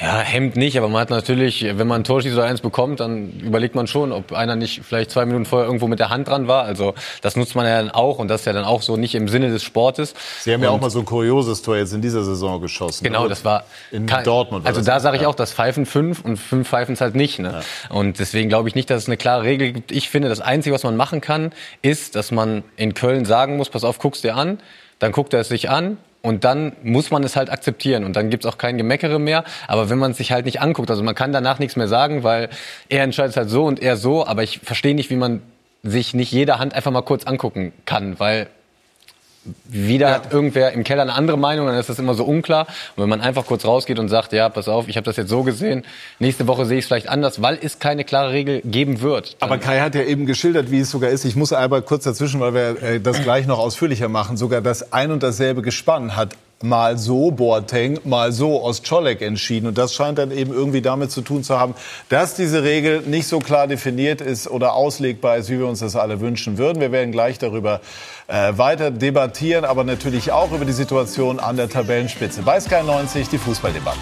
Ja, hemmt nicht, aber man hat natürlich, wenn man ein Tor schießt oder eins bekommt, dann überlegt man schon, ob einer nicht vielleicht zwei Minuten vorher irgendwo mit der Hand dran war. Also das nutzt man ja dann auch und das ist ja dann auch so nicht im Sinne des Sportes. Sie haben ja Und- auch mal so ein kurioses Tor jetzt in dieser Saison geschossen. Genau, ne? das war in kein- Dortmund. Also das. da sage ich Ja. auch, dass Pfeifen fünf und fünf Pfeifen es halt nicht. Ne? Und deswegen glaube ich nicht, dass es eine klare Regel gibt. Ich finde, das Einzige, was man machen kann, ist, dass man in Köln sagen muss, pass auf, guck's dir an. Dann guckt er es sich an. Und dann muss man es halt akzeptieren und dann gibt's auch kein Gemeckere mehr. Aber wenn man es sich halt nicht anguckt, also man kann danach nichts mehr sagen, weil er entscheidet halt so und er so. Aber ich verstehe nicht, wie man sich nicht jede Hand einfach mal kurz angucken kann, weil wieder hat irgendwer im Keller eine andere Meinung, dann ist das immer so unklar. Und wenn man einfach kurz rausgeht und sagt, ja, pass auf, ich habe das jetzt so gesehen, nächste Woche sehe ich es vielleicht anders, weil es keine klare Regel geben wird. Aber Kai hat ja eben geschildert, wie es sogar ist. Ich muss aber kurz dazwischen, weil wir äh, das gleich noch ausführlicher machen. Sogar das ein und dasselbe Gespann hat mal so Boateng, mal so Ostscholek entschieden. Und das scheint dann eben irgendwie damit zu tun zu haben, dass diese Regel nicht so klar definiert ist oder auslegbar ist, wie wir uns das alle wünschen würden. Wir werden gleich darüber äh, weiter debattieren, aber natürlich auch über die Situation an der Tabellenspitze. Bei Sky 90 die Fußballdebatte.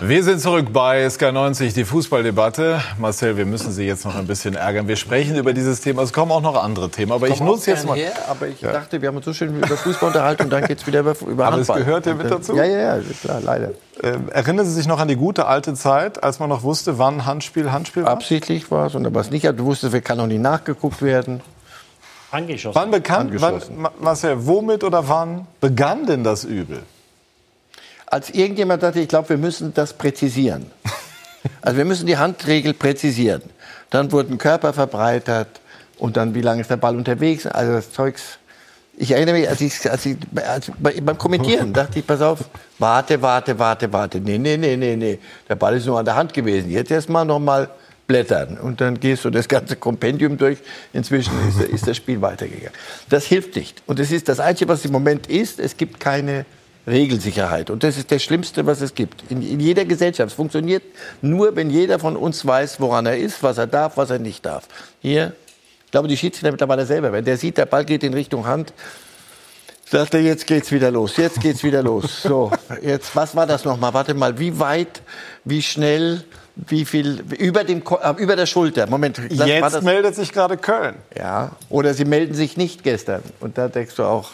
Wir sind zurück bei Sky 90, die Fußballdebatte. Marcel, wir müssen Sie jetzt noch ein bisschen ärgern. Wir sprechen über dieses Thema. Es kommen auch noch andere Themen. Aber ich Komm nutze jetzt mal. Her, aber ich dachte, wir haben uns so schön über Fußball unterhalten und dann geht's wieder über, über Aber es Handball. gehört ja mit dazu. Ja, ja, ja, ist klar, leider. Ähm, erinnern Sie sich noch an die gute alte Zeit, als man noch wusste, wann Handspiel Handspiel war? Absichtlich war es und was nicht. Du wusstest, wir kann noch nie nachgeguckt werden. Angeschossen. Wann bekannt, wann, Angeschossen. Ma- Marcel, womit oder wann begann denn das Übel? Als irgendjemand sagte, ich glaube, wir müssen das präzisieren. *laughs* Also wir müssen die Handregel präzisieren. Dann wurden Körper verbreitert und dann, wie lange ist der Ball unterwegs? Also das Zeugs Ich erinnere mich, als ich, als ich als bei, beim Kommentieren dachte ich, pass auf, warte, warte, warte, warte. Nee, nee, nee, nee, nee. Der Ball ist nur an der Hand gewesen. Jetzt erstmal noch mal blättern. Und dann gehst du das ganze Kompendium durch. Inzwischen ist, ist das Spiel weitergegangen. Das hilft nicht. Und das ist das Einzige, was im Moment ist. Es gibt keine Regelsicherheit. Und das ist das Schlimmste, was es gibt. In, in jeder Gesellschaft. Es funktioniert nur, wenn jeder von uns weiß, woran er ist, was er darf, was er nicht darf. Hier ich glaube, die Schiedsrichter mittlerweile selber, wenn der sieht, der Ball geht in Richtung Hand, sagt er, jetzt geht's wieder los, jetzt geht's wieder los. So, jetzt, was war das nochmal? Warte mal, wie weit, wie schnell, wie viel, über, dem, äh, über der Schulter. Moment. Das, jetzt meldet sich gerade Köln. Ja, oder sie melden sich nicht gestern. Und da denkst du auch,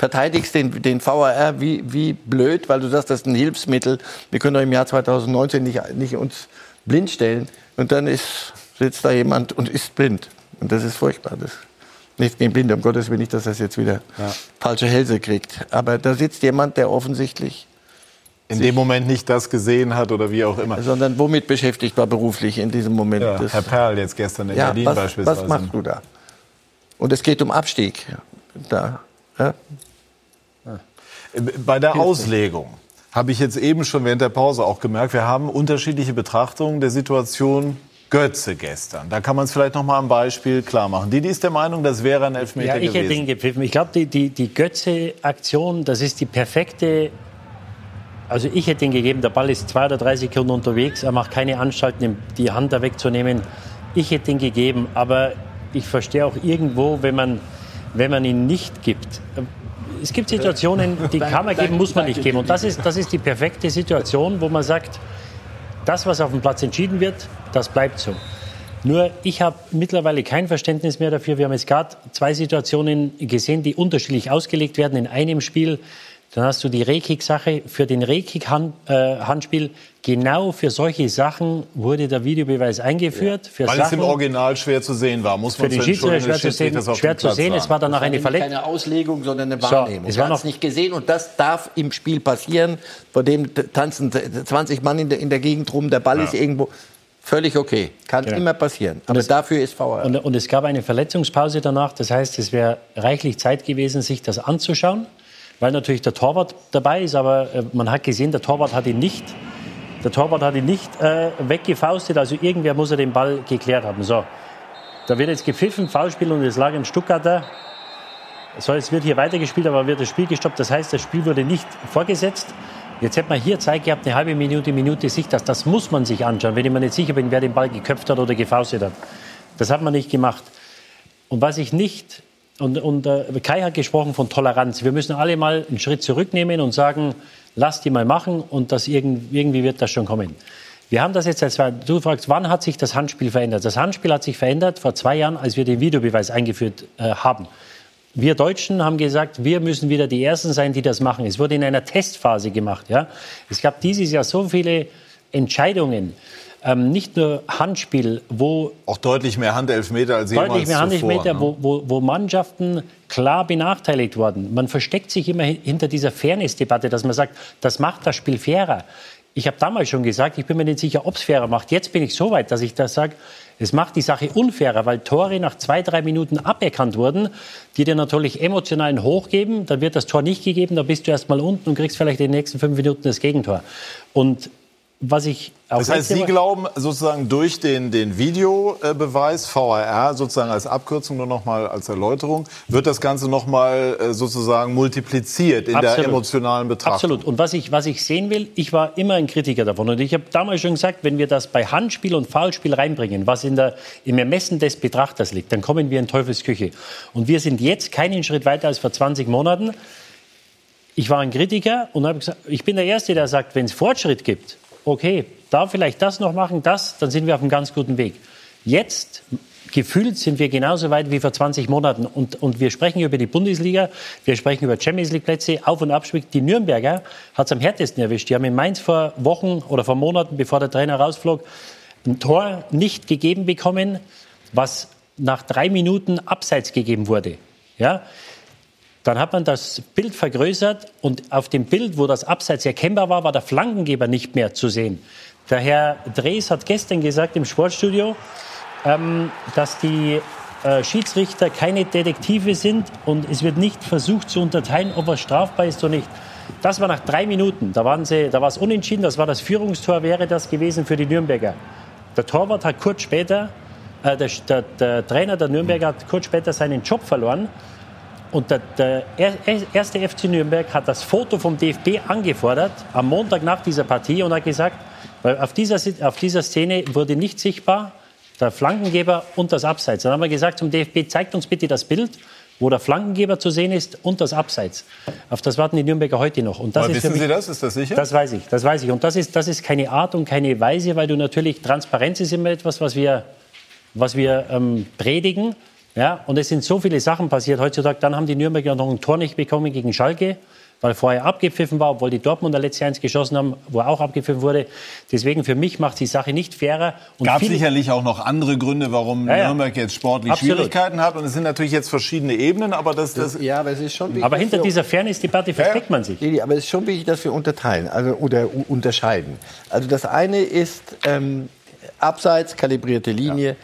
verteidigst den, den VAR wie, wie blöd, weil du sagst, das ist ein Hilfsmittel. Wir können doch im Jahr 2019 nicht, nicht uns blind stellen. Und dann ist, sitzt da jemand und ist blind. Und das ist furchtbar. Das nicht gegen Blinde, um Gottes Willen nicht, dass das jetzt wieder ja. falsche Hälse kriegt. Aber da sitzt jemand, der offensichtlich in dem Moment nicht das gesehen hat oder wie auch immer. Sondern womit beschäftigt war beruflich in diesem Moment. Ja, Herr Perl jetzt gestern in ja, Berlin was, beispielsweise. Was machst du da? Und es geht um Abstieg. Da, ja? Bei der Auslegung habe ich jetzt eben schon während der Pause auch gemerkt, wir haben unterschiedliche Betrachtungen der Situation Götze gestern. Da kann man es vielleicht noch mal am Beispiel klar machen. Didi ist der Meinung, das wäre ein Elfmeter ja, ich gewesen. hätte ihn gepfiffen. Ich glaube, die, die, die Götze-Aktion, das ist die perfekte. Also ich hätte ihn gegeben. Der Ball ist zwei oder drei Sekunden unterwegs. Er macht keine Anstalten, die Hand da wegzunehmen. Ich hätte ihn gegeben. Aber ich verstehe auch irgendwo, wenn man, wenn man ihn nicht gibt. Es gibt Situationen, die kann man geben, muss man nicht geben. Und das ist, das ist die perfekte Situation, wo man sagt, das, was auf dem Platz entschieden wird, das bleibt so. Nur ich habe mittlerweile kein Verständnis mehr dafür. Wir haben jetzt gerade zwei Situationen gesehen, die unterschiedlich ausgelegt werden in einem Spiel. Dann hast du die Rekik-Sache. Für den Rekik-Handspiel, äh, genau für solche Sachen wurde der Videobeweis eingeführt. Für Weil Sachen, es im Original schwer zu sehen war, muss man Für den Schiedsrichter schwer zu sehen. Schwer zu sehen. Es war danach eine Verletzung. Keine Auslegung, sondern eine Wahrnehmung. So, es war noch nicht gesehen und das darf im Spiel passieren. Vor dem tanzen 20 Mann in der, in der Gegend rum, der Ball ja. ist irgendwo. Völlig okay. Kann ja. immer passieren. Aber das, dafür ist VR. Und, und, es gab eine Verletzungspause danach. Das heißt, es wäre reichlich Zeit gewesen, sich das anzuschauen weil natürlich der Torwart dabei ist, aber äh, man hat gesehen, der Torwart hat ihn nicht, der Torwart hat ihn nicht äh, weggefaustet, also irgendwer muss er den Ball geklärt haben. So, da wird jetzt gepfiffen, Foulspiel und es lag ein Stuttgarter. So, es wird hier weitergespielt, aber wird das Spiel gestoppt. Das heißt, das Spiel wurde nicht vorgesetzt. Jetzt hätte man hier Zeit gehabt, eine halbe Minute, Minute Sicht. Das, das muss man sich anschauen, wenn ich mir nicht sicher bin, wer den Ball geköpft hat oder gefaustet hat. Das hat man nicht gemacht. Und was ich nicht und, und äh, Kai hat gesprochen von Toleranz. Wir müssen alle mal einen Schritt zurücknehmen und sagen, lass die mal machen und das irgend, irgendwie wird das schon kommen. Wir haben das jetzt seit du fragst, wann hat sich das Handspiel verändert? Das Handspiel hat sich verändert vor zwei Jahren, als wir den Videobeweis eingeführt äh, haben. Wir Deutschen haben gesagt, wir müssen wieder die Ersten sein, die das machen. Es wurde in einer Testphase gemacht. Ja? Es gab dieses Jahr so viele Entscheidungen, ähm, nicht nur Handspiel, wo auch deutlich mehr Handelfmeter als jemals deutlich mehr Handelfmeter, ne? wo, wo, wo, Mannschaften klar benachteiligt wurden. Man versteckt sich immer hinter dieser Fairness-Debatte, dass man sagt, das macht das Spiel fairer. Ich habe damals schon gesagt, ich bin mir nicht sicher, ob es fairer macht. Jetzt bin ich so weit, dass ich das sage, es macht die Sache unfairer, weil Tore nach zwei, drei Minuten aberkannt wurden, die dir natürlich emotional einen Hoch geben. Dann wird das Tor nicht gegeben, da bist du erst mal unten und kriegst vielleicht in den nächsten fünf Minuten das Gegentor. Und was ich auch Das heißt, Sie glauben sozusagen durch den, den Videobeweis, VAR sozusagen als Abkürzung nur noch mal als Erläuterung, wird das Ganze noch mal äh, sozusagen multipliziert in Absolut. der emotionalen Betrachtung. Absolut. Und was ich, was ich sehen will, ich war immer ein Kritiker davon. Und ich habe damals schon gesagt, wenn wir das bei Handspiel und Foulspiel reinbringen, was in der, im Ermessen des Betrachters liegt, dann kommen wir in Teufelsküche. Und wir sind jetzt keinen Schritt weiter als vor 20 Monaten. Ich war ein Kritiker und habe gesagt, ich bin der Erste, der sagt, wenn es Fortschritt gibt, okay, da vielleicht das noch machen, das, dann sind wir auf einem ganz guten Weg. Jetzt gefühlt sind wir genauso weit wie vor 20 Monaten. Und, und wir sprechen über die Bundesliga, wir sprechen über Champions League Plätze, Auf- und Abstieg. Die Nürnberger hat es am härtesten erwischt. Die haben in Mainz vor Wochen oder vor Monaten, bevor der Trainer rausflog, ein Tor nicht gegeben bekommen, was nach drei Minuten abseits gegeben wurde. Ja? Dann hat man das Bild vergrößert und auf dem Bild, wo das Abseits erkennbar war, war der Flankengeber nicht mehr zu sehen. Der Herr Drees hat gestern gesagt im Sportstudio, ähm, dass die äh, Schiedsrichter keine Detektive sind und es wird nicht versucht zu unterteilen, ob was strafbar ist oder nicht. Das war nach drei Minuten. Da, waren sie, da war es unentschieden. Das war das Führungstor, wäre das gewesen für die Nürnberger. Der Torwart hat kurz später, äh, der, der, der, Trainer der Nürnberger hat kurz später seinen Job verloren. Und der, der erste FC Nürnberg hat das Foto vom DFB angefordert am Montag nach dieser Partie und hat gesagt, weil auf dieser, auf dieser Szene wurde nicht sichtbar der Flankengeber und das Abseits. Dann haben wir gesagt zum DFB, zeigt uns bitte das Bild wo der Flankengeber zu sehen ist und das Abseits. Auf das warten die Nürnberger heute noch. Und das Aber ist wissen mich, Sie das? Ist das sicher? Das weiß ich, das weiß ich. Und das ist, das ist keine Art und keine Weise, weil du natürlich, Transparenz ist immer etwas, was wir, was wir ähm, predigen. Ja, und es sind so viele Sachen passiert heutzutage. Dann haben die Nürnberger noch ein Tor nicht bekommen gegen Schalke weil vorher abgepfiffen war, obwohl die Dortmunder letzte eins geschossen haben, wo auch abgepfiffen wurde. Deswegen für mich macht die Sache nicht fairer. Und Gab sicherlich auch noch andere Gründe, warum ja, ja. Nürnberg jetzt sportlich Absolut. Schwierigkeiten hat. Und es sind natürlich jetzt verschiedene Ebenen, aber das, das ja, aber es ist schon wichtig. Aber hinter dieser Fairness-Debatte versteckt man sich. Aber es ist schon wichtig, dass wir unterteilen, also oder unterscheiden. Also das eine ist ähm, abseits kalibrierte Linie.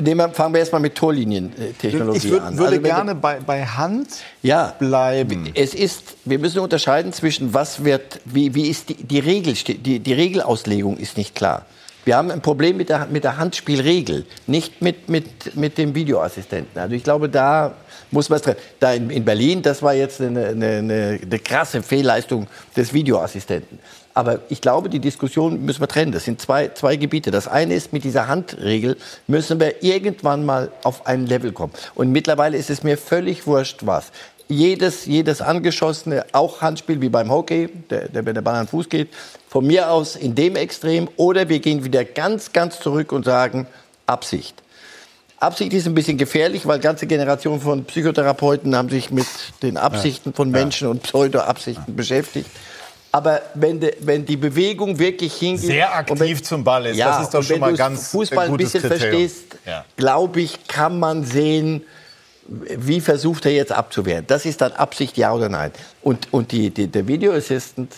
Nehmen fangen wir erstmal mit Torlinientechnologie ich würd, an. Ich würde also gerne bei, bei Hand ja, bleiben. Es ist, wir müssen unterscheiden zwischen was wird, wie, wie ist die, die Regel, die, die Regelauslegung ist nicht klar. Wir haben ein Problem mit der, mit der Handspielregel, nicht mit, mit, mit dem Videoassistenten. Also ich glaube, da muss man. Da in, in, Berlin, das war jetzt eine, eine, eine, eine krasse Fehlleistung des Videoassistenten. Aber ich glaube, die Diskussion müssen wir trennen. Das sind zwei, zwei Gebiete. Das eine ist, mit dieser Handregel müssen wir irgendwann mal auf ein Level kommen. Und mittlerweile ist es mir völlig wurscht, was. Jedes, jedes angeschossene, auch Handspiel wie beim Hockey, der, der, wenn der Ball an den Fuß geht, von mir aus in dem Extrem. Oder wir gehen wieder ganz, ganz zurück und sagen, Absicht. Absicht ist ein bisschen gefährlich, weil ganze Generationen von Psychotherapeuten haben sich mit den Absichten von Menschen und Pseudo-Absichten beschäftigt. Aber wenn, de, wenn die Bewegung wirklich hingeht. Sehr aktiv wenn, zum Ball ist, ja, das ist doch schon mal ganz Fußball ein bisschen Kriterium. verstehst, ja. glaube ich, kann man sehen, wie versucht er jetzt abzuwehren. Das ist dann Absicht, ja oder nein. Und, und die, die, der Video Assistant.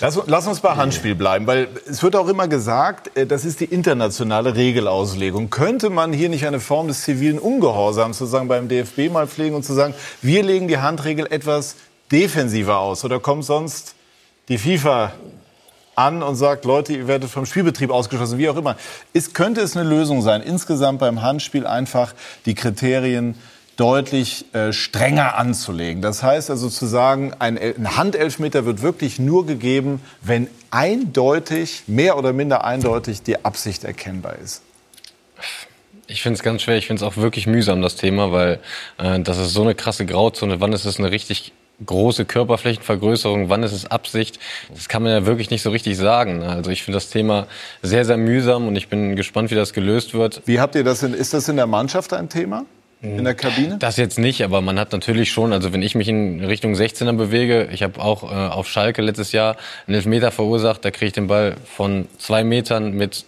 Lass, lass, uns bei Handspiel bleiben, weil es wird auch immer gesagt, äh, das ist die internationale Regelauslegung. Könnte man hier nicht eine Form des zivilen Ungehorsams sozusagen beim DFB mal pflegen und zu sagen, wir legen die Handregel etwas defensiver aus oder kommt sonst die FIFA an und sagt, Leute, ihr werdet vom Spielbetrieb ausgeschlossen, wie auch immer. Ist, könnte es eine Lösung sein, insgesamt beim Handspiel einfach die Kriterien deutlich äh, strenger anzulegen. Das heißt also zu sagen, ein, ein Handelfmeter wird wirklich nur gegeben, wenn eindeutig, mehr oder minder eindeutig die Absicht erkennbar ist. Ich finde es ganz schwer. Ich finde es auch wirklich mühsam, das Thema, weil äh, das ist so eine krasse Grauzone. Wann ist es eine richtig große Körperflächenvergrößerung, wann ist es Absicht? Das kann man ja wirklich nicht so richtig sagen. Also ich finde das Thema sehr, sehr mühsam und ich bin gespannt, wie das gelöst wird. Wie habt ihr das in, ist das in der Mannschaft ein Thema? In der Kabine? Das jetzt nicht, aber man hat natürlich schon, also wenn ich mich in Richtung 16er bewege, ich habe auch äh, auf Schalke letztes Jahr einen Elfmeter verursacht, da kriege ich den Ball von zwei Metern mit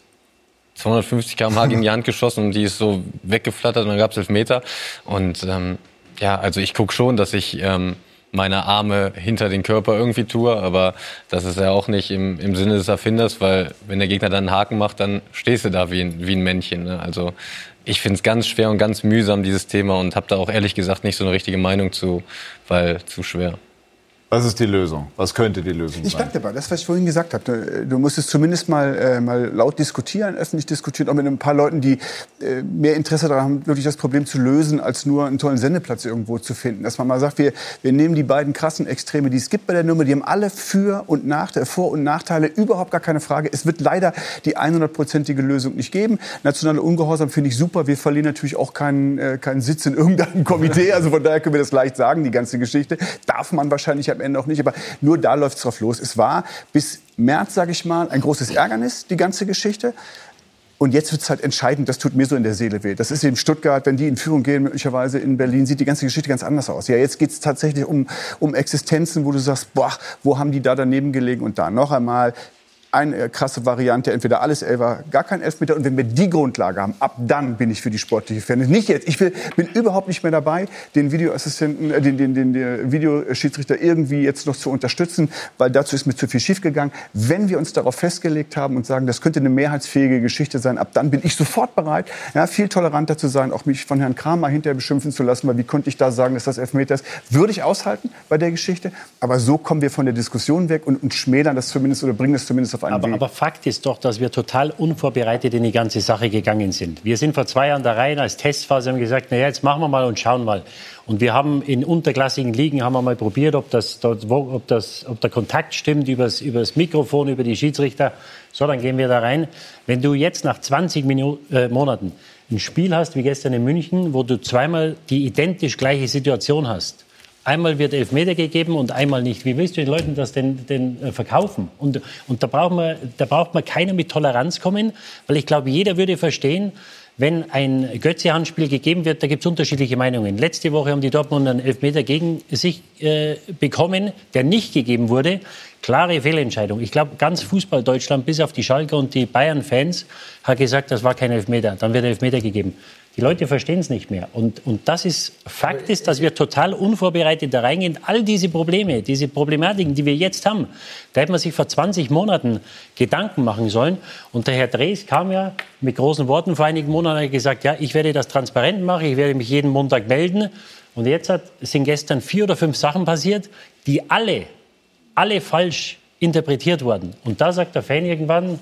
250 km/h gegen die Hand geschossen und die ist so weggeflattert und dann gab es Elfmeter. Und ähm, ja, also ich guck schon, dass ich ähm, meine Arme hinter den Körper irgendwie tue, aber das ist ja auch nicht im, im Sinne des Erfinders, weil wenn der Gegner dann einen Haken macht, dann stehst du da wie ein, wie ein Männchen. Ne? Also ich finde es ganz schwer und ganz mühsam, dieses Thema, und habe da auch ehrlich gesagt nicht so eine richtige Meinung zu, weil zu schwer. Was ist die Lösung? Was könnte die Lösung ich sein? Ich bleibe dabei, das, was ich vorhin gesagt habe. Du musst es zumindest mal, äh, mal laut diskutieren, öffentlich diskutieren, auch mit ein paar Leuten, die äh, mehr Interesse daran haben, wirklich das Problem zu lösen, als nur einen tollen Sendeplatz irgendwo zu finden. Dass man mal sagt, wir, wir nehmen die beiden krassen Extreme, die es gibt bei der Nummer, die haben alle Für- und Nachteile, Vor- und Nachteile, überhaupt gar keine Frage. Es wird leider die 100-prozentige Lösung nicht geben. Nationale Ungehorsam finde ich super. Wir verlieren natürlich auch keinen, äh, keinen Sitz in irgendeinem *laughs* Komitee. Also von daher können wir das leicht sagen, die ganze Geschichte. Darf man wahrscheinlich am Ende auch nicht, aber nur da läuft es drauf los. Es war bis März, sage ich mal, ein großes Ärgernis, die ganze Geschichte. Und jetzt wird es halt entscheidend, das tut mir so in der Seele weh. Das ist in Stuttgart, wenn die in Führung gehen, möglicherweise in Berlin, sieht die ganze Geschichte ganz anders aus. Ja, jetzt geht es tatsächlich um, um Existenzen, wo du sagst, boah, wo haben die da daneben gelegen? Und da noch einmal, eine krasse Variante, entweder alles Elfer, gar kein Elfmeter. Und wenn wir die Grundlage haben, ab dann bin ich für die sportliche Fairness. Nicht jetzt. Ich will, bin überhaupt nicht mehr dabei, den Videoassistenten, äh, den, den, den, den Videoschiedsrichter irgendwie jetzt noch zu unterstützen, weil dazu ist mir zu viel schiefgegangen. Wenn wir uns darauf festgelegt haben und sagen, das könnte eine mehrheitsfähige Geschichte sein, ab dann bin ich sofort bereit, ja, viel toleranter zu sein, auch mich von Herrn Kramer hinterher beschimpfen zu lassen, weil wie konnte ich da sagen, dass das Elfmeter ist? Würde ich aushalten bei der Geschichte. Aber so kommen wir von der Diskussion weg und, und schmälern das zumindest oder bringen das zumindest auf einen aber, Weg. aber Fakt ist doch, dass wir total unvorbereitet in die ganze Sache gegangen sind. Wir sind vor zwei Jahren da rein als Testphase und haben gesagt, na ja, jetzt machen wir mal und schauen mal. Und wir haben in unterklassigen Ligen haben wir mal probiert, ob, das, ob, das, ob der Kontakt stimmt übers, übers Mikrofon, über die Schiedsrichter. So, dann gehen wir da rein. Wenn du jetzt nach 20 Minu äh, Monaten ein Spiel hast, wie gestern in München, wo du zweimal die identisch gleiche Situation hast, Einmal wird Elfmeter gegeben und einmal nicht. Wie willst du den Leuten das denn, denn äh, verkaufen? Und, und da, braucht man, da braucht man keiner mit Toleranz kommen, weil ich glaube, jeder würde verstehen, wenn ein Götze-Handspiel gegeben wird, da gibt es unterschiedliche Meinungen. Letzte Woche haben die Dortmunder einen Elfmeter gegen sich äh, bekommen, der nicht gegeben wurde. Klare Fehlentscheidung. Ich glaube, ganz Fußball-Deutschland, bis auf die Schalker und die Bayern-Fans, hat gesagt, das war kein Elfmeter. Dann wird Elfmeter gegeben. Die Leute verstehen es nicht mehr. Und, und das ist Fakt ist, dass wir total unvorbereitet da reingehen. All diese Probleme, diese Problematiken, die wir jetzt haben, da hätte man sich vor 20 Monaten Gedanken machen sollen. Und der Herr Drees kam ja mit großen Worten vor einigen Monaten und gesagt, ja, ich werde das transparent machen, ich werde mich jeden Montag melden. Und jetzt hat, sind gestern vier oder fünf Sachen passiert, die alle, alle falsch interpretiert wurden. Und da sagt der Fan irgendwann,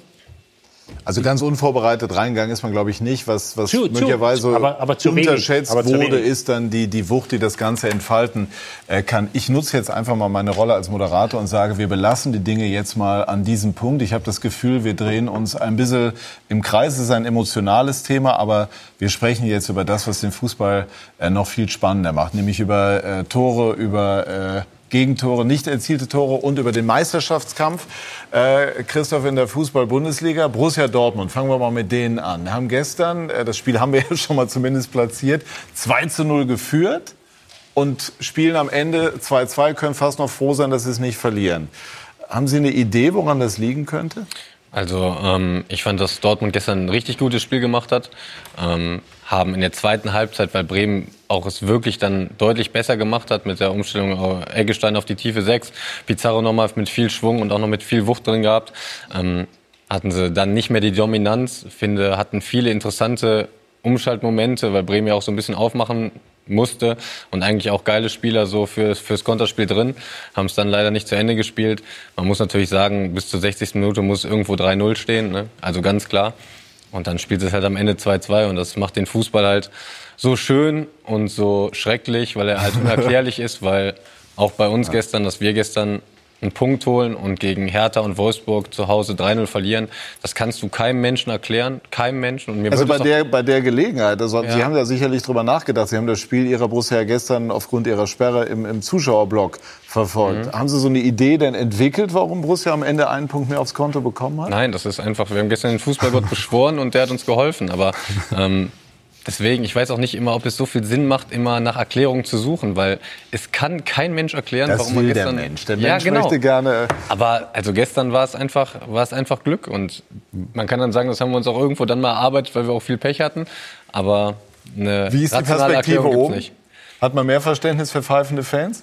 Also ganz unvorbereitet reingegangen ist man, glaube ich, nicht. Was, was Zu- zu- möglicherweise aber- aber zu unterschätzt Aber zu wurde, ist dann die, die Wucht, die das Ganze entfalten äh, kann. Ich nutze jetzt einfach mal meine Rolle als Moderator und sage, wir belassen die Dinge jetzt mal an diesem Punkt. Ich habe das Gefühl, wir drehen uns ein bisschen im Kreis. Es ist ein emotionales Thema, aber wir sprechen jetzt über das, was den Fußball äh, noch viel spannender macht, nämlich über äh, Tore, über äh, Gegentore, nicht erzielte Tore und über den Meisterschaftskampf. Äh, Christoph in der Fußball-Bundesliga, Borussia Dortmund, fangen wir mal mit denen an. Wir haben gestern, äh, das Spiel haben wir *laughs* ja schon mal zumindest platziert, 2 zu 0 geführt und spielen am Ende 2-2, können fast noch froh sein, dass sie es nicht verlieren. Haben Sie eine Idee, woran das liegen könnte? Also ähm, ich fand, dass Dortmund gestern ein richtig gutes Spiel gemacht hat. Ähm, haben in der zweiten Halbzeit, weil Bremen auch es wirklich dann deutlich besser gemacht hat mit der Umstellung Eggestein auf die tiefe 6, Pizarro nochmal mit viel Schwung und auch noch mit viel Wucht drin gehabt, ähm, hatten sie dann nicht mehr die Dominanz. Finde, hatten viele interessante Umschaltmomente, weil Bremen ja auch so ein bisschen aufmachen musste und eigentlich auch geile Spieler so für, fürs Konterspiel drin, haben es dann leider nicht zu Ende gespielt. Man muss natürlich sagen, bis zur 60. Minute muss irgendwo 3-0 stehen, ne? also ganz klar. Und dann spielt es halt am Ende 2-2 und das macht den Fußball halt so schön und so schrecklich, weil er halt *laughs* unerklärlich ist, weil auch bei uns gestern, dass wir gestern einen Punkt holen und gegen Hertha und Wolfsburg zu Hause 3-0 verlieren, das kannst du keinem Menschen erklären, keinem Menschen. Und mir Also bei der, bei der Gelegenheit, also Ja. Sie haben ja sicherlich drüber nachgedacht. Sie haben das Spiel Ihrer Borussia ja gestern aufgrund Ihrer Sperre im, im Zuschauerblock verfolgt. Mhm. Haben Sie so eine Idee denn entwickelt, warum Borussia am Ende einen Punkt mehr aufs Konto bekommen hat? Nein, das ist einfach, wir haben gestern den Fußballgott *laughs* beschworen und der hat uns geholfen. Aber ähm, deswegen, ich weiß auch nicht immer, ob es so viel Sinn macht, immer nach Erklärungen zu suchen, weil es kann kein Mensch erklären, Das warum man will der gestern. Mensch. Der ja, Mensch genau. möchte gerne. Aber also gestern war es einfach, war es einfach Glück und man kann dann sagen, das haben wir uns auch irgendwo dann mal erarbeitet, weil wir auch viel Pech hatten. Aber eine Wie ist die Perspektive oben? nicht. Hat man mehr Verständnis für pfeifende Fans?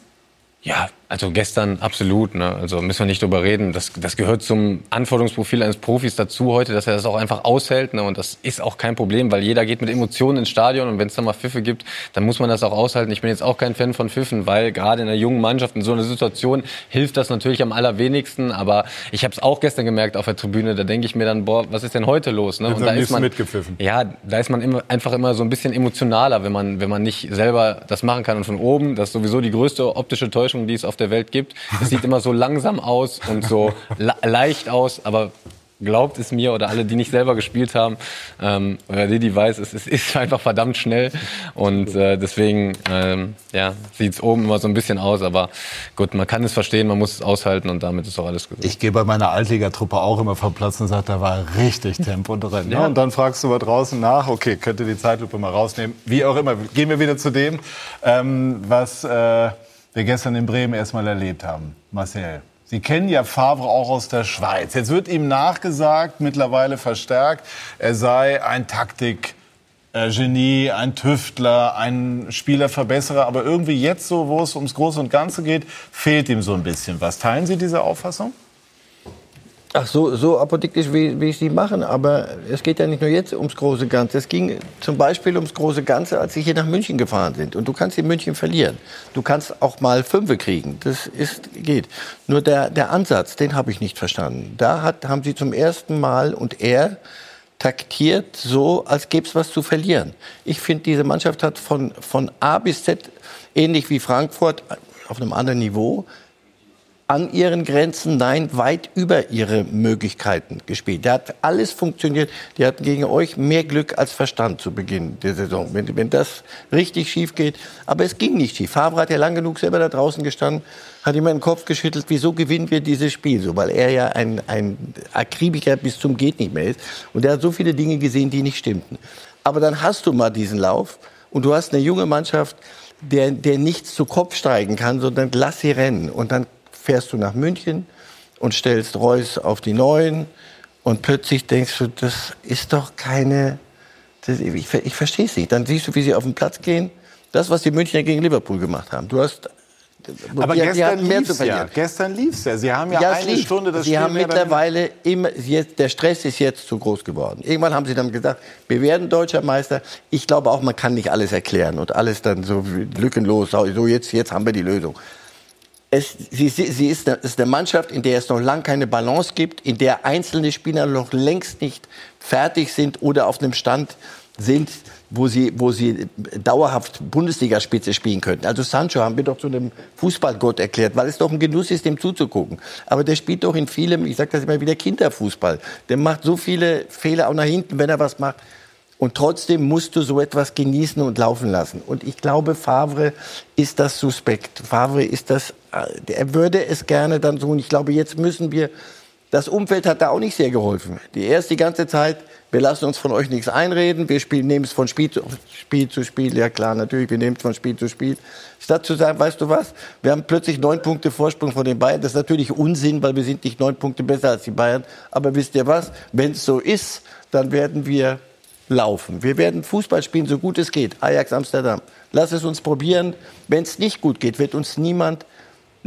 Ja, also gestern absolut. Ne? Also müssen wir nicht drüber reden. Das, das gehört zum Anforderungsprofil eines Profis dazu heute, dass er das auch einfach aushält. Ne? Und das ist auch kein Problem, weil jeder geht mit Emotionen ins Stadion. Und wenn es da mal Pfiffe gibt, dann muss man das auch aushalten. Ich bin jetzt auch kein Fan von Pfiffen, weil gerade in einer jungen Mannschaft in so einer Situation hilft das natürlich am allerwenigsten. Aber ich habe es auch gestern gemerkt auf der Tribüne. Da denke ich mir dann, boah, was ist denn heute los? Ne? Hätten Sie am liebsten mitgepfiffen. Ja, da ist man immer, einfach immer so ein bisschen emotionaler, wenn man, wenn man nicht selber das machen kann. Und von oben, das ist sowieso die größte optische Täuschung, die es auf der Welt gibt. Es sieht immer so langsam aus und so le leicht aus, aber glaubt es mir oder alle, die nicht selber gespielt haben, ähm, oder die, die weiß, es, es *laughs* ist einfach verdammt schnell und äh, deswegen ähm, ja, sieht es oben immer so ein bisschen aus, aber gut, man kann es verstehen, man muss es aushalten und damit ist auch alles gut. Ich gehe bei meiner Altliga-Truppe auch immer vom Platz und sage, da war richtig Tempo drin. Ja. Und dann fragst du mal draußen nach, okay, könnt ihr die Zeitlupe mal rausnehmen? Wie auch immer, gehen wir wieder zu dem, ähm, was äh, wir gestern in Bremen erstmal erlebt haben. Marcel, Sie kennen ja Favre auch aus der Schweiz. Jetzt wird ihm nachgesagt, mittlerweile verstärkt, er sei ein Taktik. äh, Genie, ein Tüftler, ein Spielerverbesserer, aber irgendwie jetzt so, wo es ums Große und Ganze geht, fehlt ihm so ein bisschen was. Teilen Sie diese Auffassung? Ach so, so apodiktisch, wie, wie Sie machen. Aber es geht ja nicht nur jetzt ums große Ganze. Es ging zum Beispiel ums große Ganze, als Sie hier nach München gefahren sind. Und du kannst in München verlieren. Du kannst auch mal Fünfe kriegen. Das ist, geht. Nur der, der Ansatz, den habe ich nicht verstanden. Da hat, haben Sie zum ersten Mal und er taktiert so, als gäbe es was zu verlieren. Ich finde, diese Mannschaft hat von, von A bis Z, ähnlich wie Frankfurt, auf einem anderen Niveau, an ihren Grenzen, nein, weit über ihre Möglichkeiten gespielt. Da hat alles funktioniert. Die hatten gegen euch mehr Glück als Verstand zu Beginn der Saison, wenn, wenn das richtig schief geht. Aber es ging nicht schief. Favre hat ja lang genug selber da draußen gestanden, hat immer den Kopf geschüttelt, wieso gewinnen wir dieses Spiel so? Weil er ja ein, ein Akribiker bis zum geht nicht mehr ist. Und er hat so viele Dinge gesehen, die nicht stimmten. Aber dann hast du mal diesen Lauf und du hast eine junge Mannschaft, der, der nichts zu Kopf steigen kann, sondern lass sie rennen. Und dann fährst du nach München und stellst Reus auf die Neuen und plötzlich denkst du, das ist doch keine, das, ich, ich verstehe es nicht. Dann siehst du, wie sie auf den Platz gehen. Das, was die Münchner gegen Liverpool gemacht haben. Du hast Aber die- gestern zu lief's ja. Gestern lief's ja. Sie haben ja, Ja, es eine lief. Stunde das Sie Spiel haben mittlerweile immer, jetzt, der Stress ist jetzt zu groß geworden. Irgendwann haben sie dann gesagt, wir werden deutscher Meister. Ich glaube auch, man kann nicht alles erklären und alles dann so lückenlos, so jetzt, jetzt haben wir die Lösung. Es, sie, sie ist, eine, ist eine Mannschaft, in der es noch lange keine Balance gibt, in der einzelne Spieler noch längst nicht fertig sind oder auf einem Stand sind, wo sie, wo sie dauerhaft Bundesligaspitze spielen könnten. Also Sancho haben wir doch zu einem Fußballgott erklärt, weil es doch ein Genuss ist, dem zuzugucken. Aber der spielt doch in vielem, ich sage das immer wieder, Kinderfußball. Der macht so viele Fehler auch nach hinten, wenn er was macht. Und trotzdem musst du so etwas genießen und laufen lassen. Und ich glaube, Favre ist das suspekt. Favre ist das, er würde es gerne dann so. Und ich glaube, jetzt müssen wir, das Umfeld hat da auch nicht sehr geholfen. Die erst die ganze Zeit, wir lassen uns von euch nichts einreden, wir spielen, nehmen es von Spiel zu Spiel zu Spiel. Ja klar, natürlich, wir nehmen es von Spiel zu Spiel. Statt zu sagen, weißt du was, wir haben plötzlich neun Punkte Vorsprung von den Bayern. Das ist natürlich Unsinn, weil wir sind nicht neun Punkte besser als die Bayern. Aber wisst ihr was, wenn es so ist, dann werden wir laufen. Wir werden Fußball spielen, so gut es geht. Ajax Amsterdam. Lass es uns probieren. Wenn es nicht gut geht, wird uns niemand.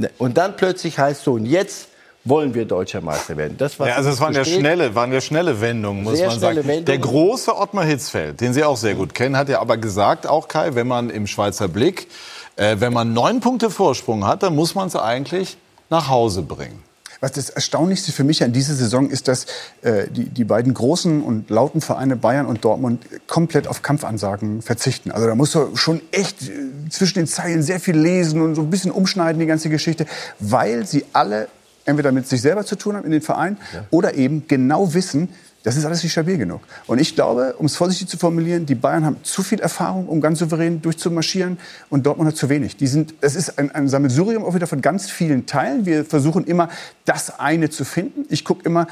Ne, Und dann plötzlich heißt so, und jetzt wollen wir deutscher Meister werden. Das, was Ja, also es waren ja schnelle, waren ja schnelle Wendungen, muss Sehr man sagen. Wendungen. Der große Ottmar Hitzfeld, den Sie auch sehr gut kennen, hat ja aber gesagt, auch Kai, wenn man im Schweizer Blick, äh, wenn man neun Punkte Vorsprung hat, dann muss man es eigentlich nach Hause bringen. Was das Erstaunlichste für mich an dieser Saison ist, dass äh, die, die beiden großen und lauten Vereine Bayern und Dortmund komplett auf Kampfansagen verzichten. Also da musst du schon echt äh, zwischen den Zeilen sehr viel lesen und so ein bisschen umschneiden, die ganze Geschichte, weil sie alle entweder mit sich selber zu tun haben in den Verein oder eben genau wissen, das ist alles nicht stabil genug. Und ich glaube, um es vorsichtig zu formulieren, die Bayern haben zu viel Erfahrung, um ganz souverän durchzumarschieren und Dortmund hat zu wenig. Die sind, es ist ein, ein Sammelsurium auch wieder von ganz vielen Teilen. Wir versuchen immer, das eine zu finden. Ich gucke immer,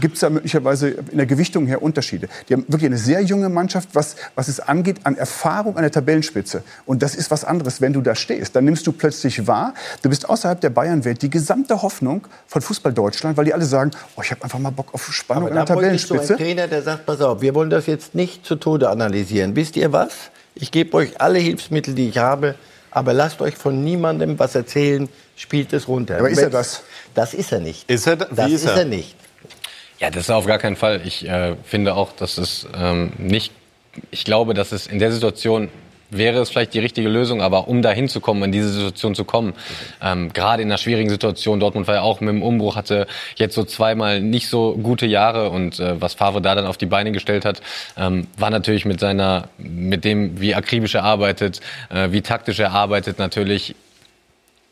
gibt es da möglicherweise in der Gewichtung her Unterschiede. Die haben wirklich eine sehr junge Mannschaft, was, was es angeht an Erfahrung an der Tabellenspitze. Und das ist was anderes, wenn du da stehst. Dann nimmst du plötzlich wahr, du bist außerhalb der Bayernwelt die gesamte Hoffnung von Fußball Deutschland, weil die alle sagen, oh, ich habe einfach mal Bock auf Spannung an der da bräuchtest du einen Tabellenspitze. Trainer, der sagt, pass auf, wir wollen das jetzt nicht zu Tode analysieren. Wisst ihr was? Ich gebe euch alle Hilfsmittel, die ich habe, aber lasst euch von niemandem was erzählen, spielt es runter. Aber ist er das? Das ist er nicht. Ist er da- das wie ist ist er? er nicht. Ja, das ist auf gar keinen Fall. Ich äh, finde auch, dass es ähm, nicht. Ich glaube, dass es in der Situation wäre es vielleicht die richtige Lösung, aber um da hinzukommen, in diese Situation zu kommen, ähm, gerade in einer schwierigen Situation, Dortmund war ja auch mit dem Umbruch, hatte jetzt so zweimal nicht so gute Jahre und äh, was Favre da dann auf die Beine gestellt hat, ähm, war natürlich mit seiner, mit dem, wie akribisch er arbeitet, äh, wie taktisch er arbeitet, natürlich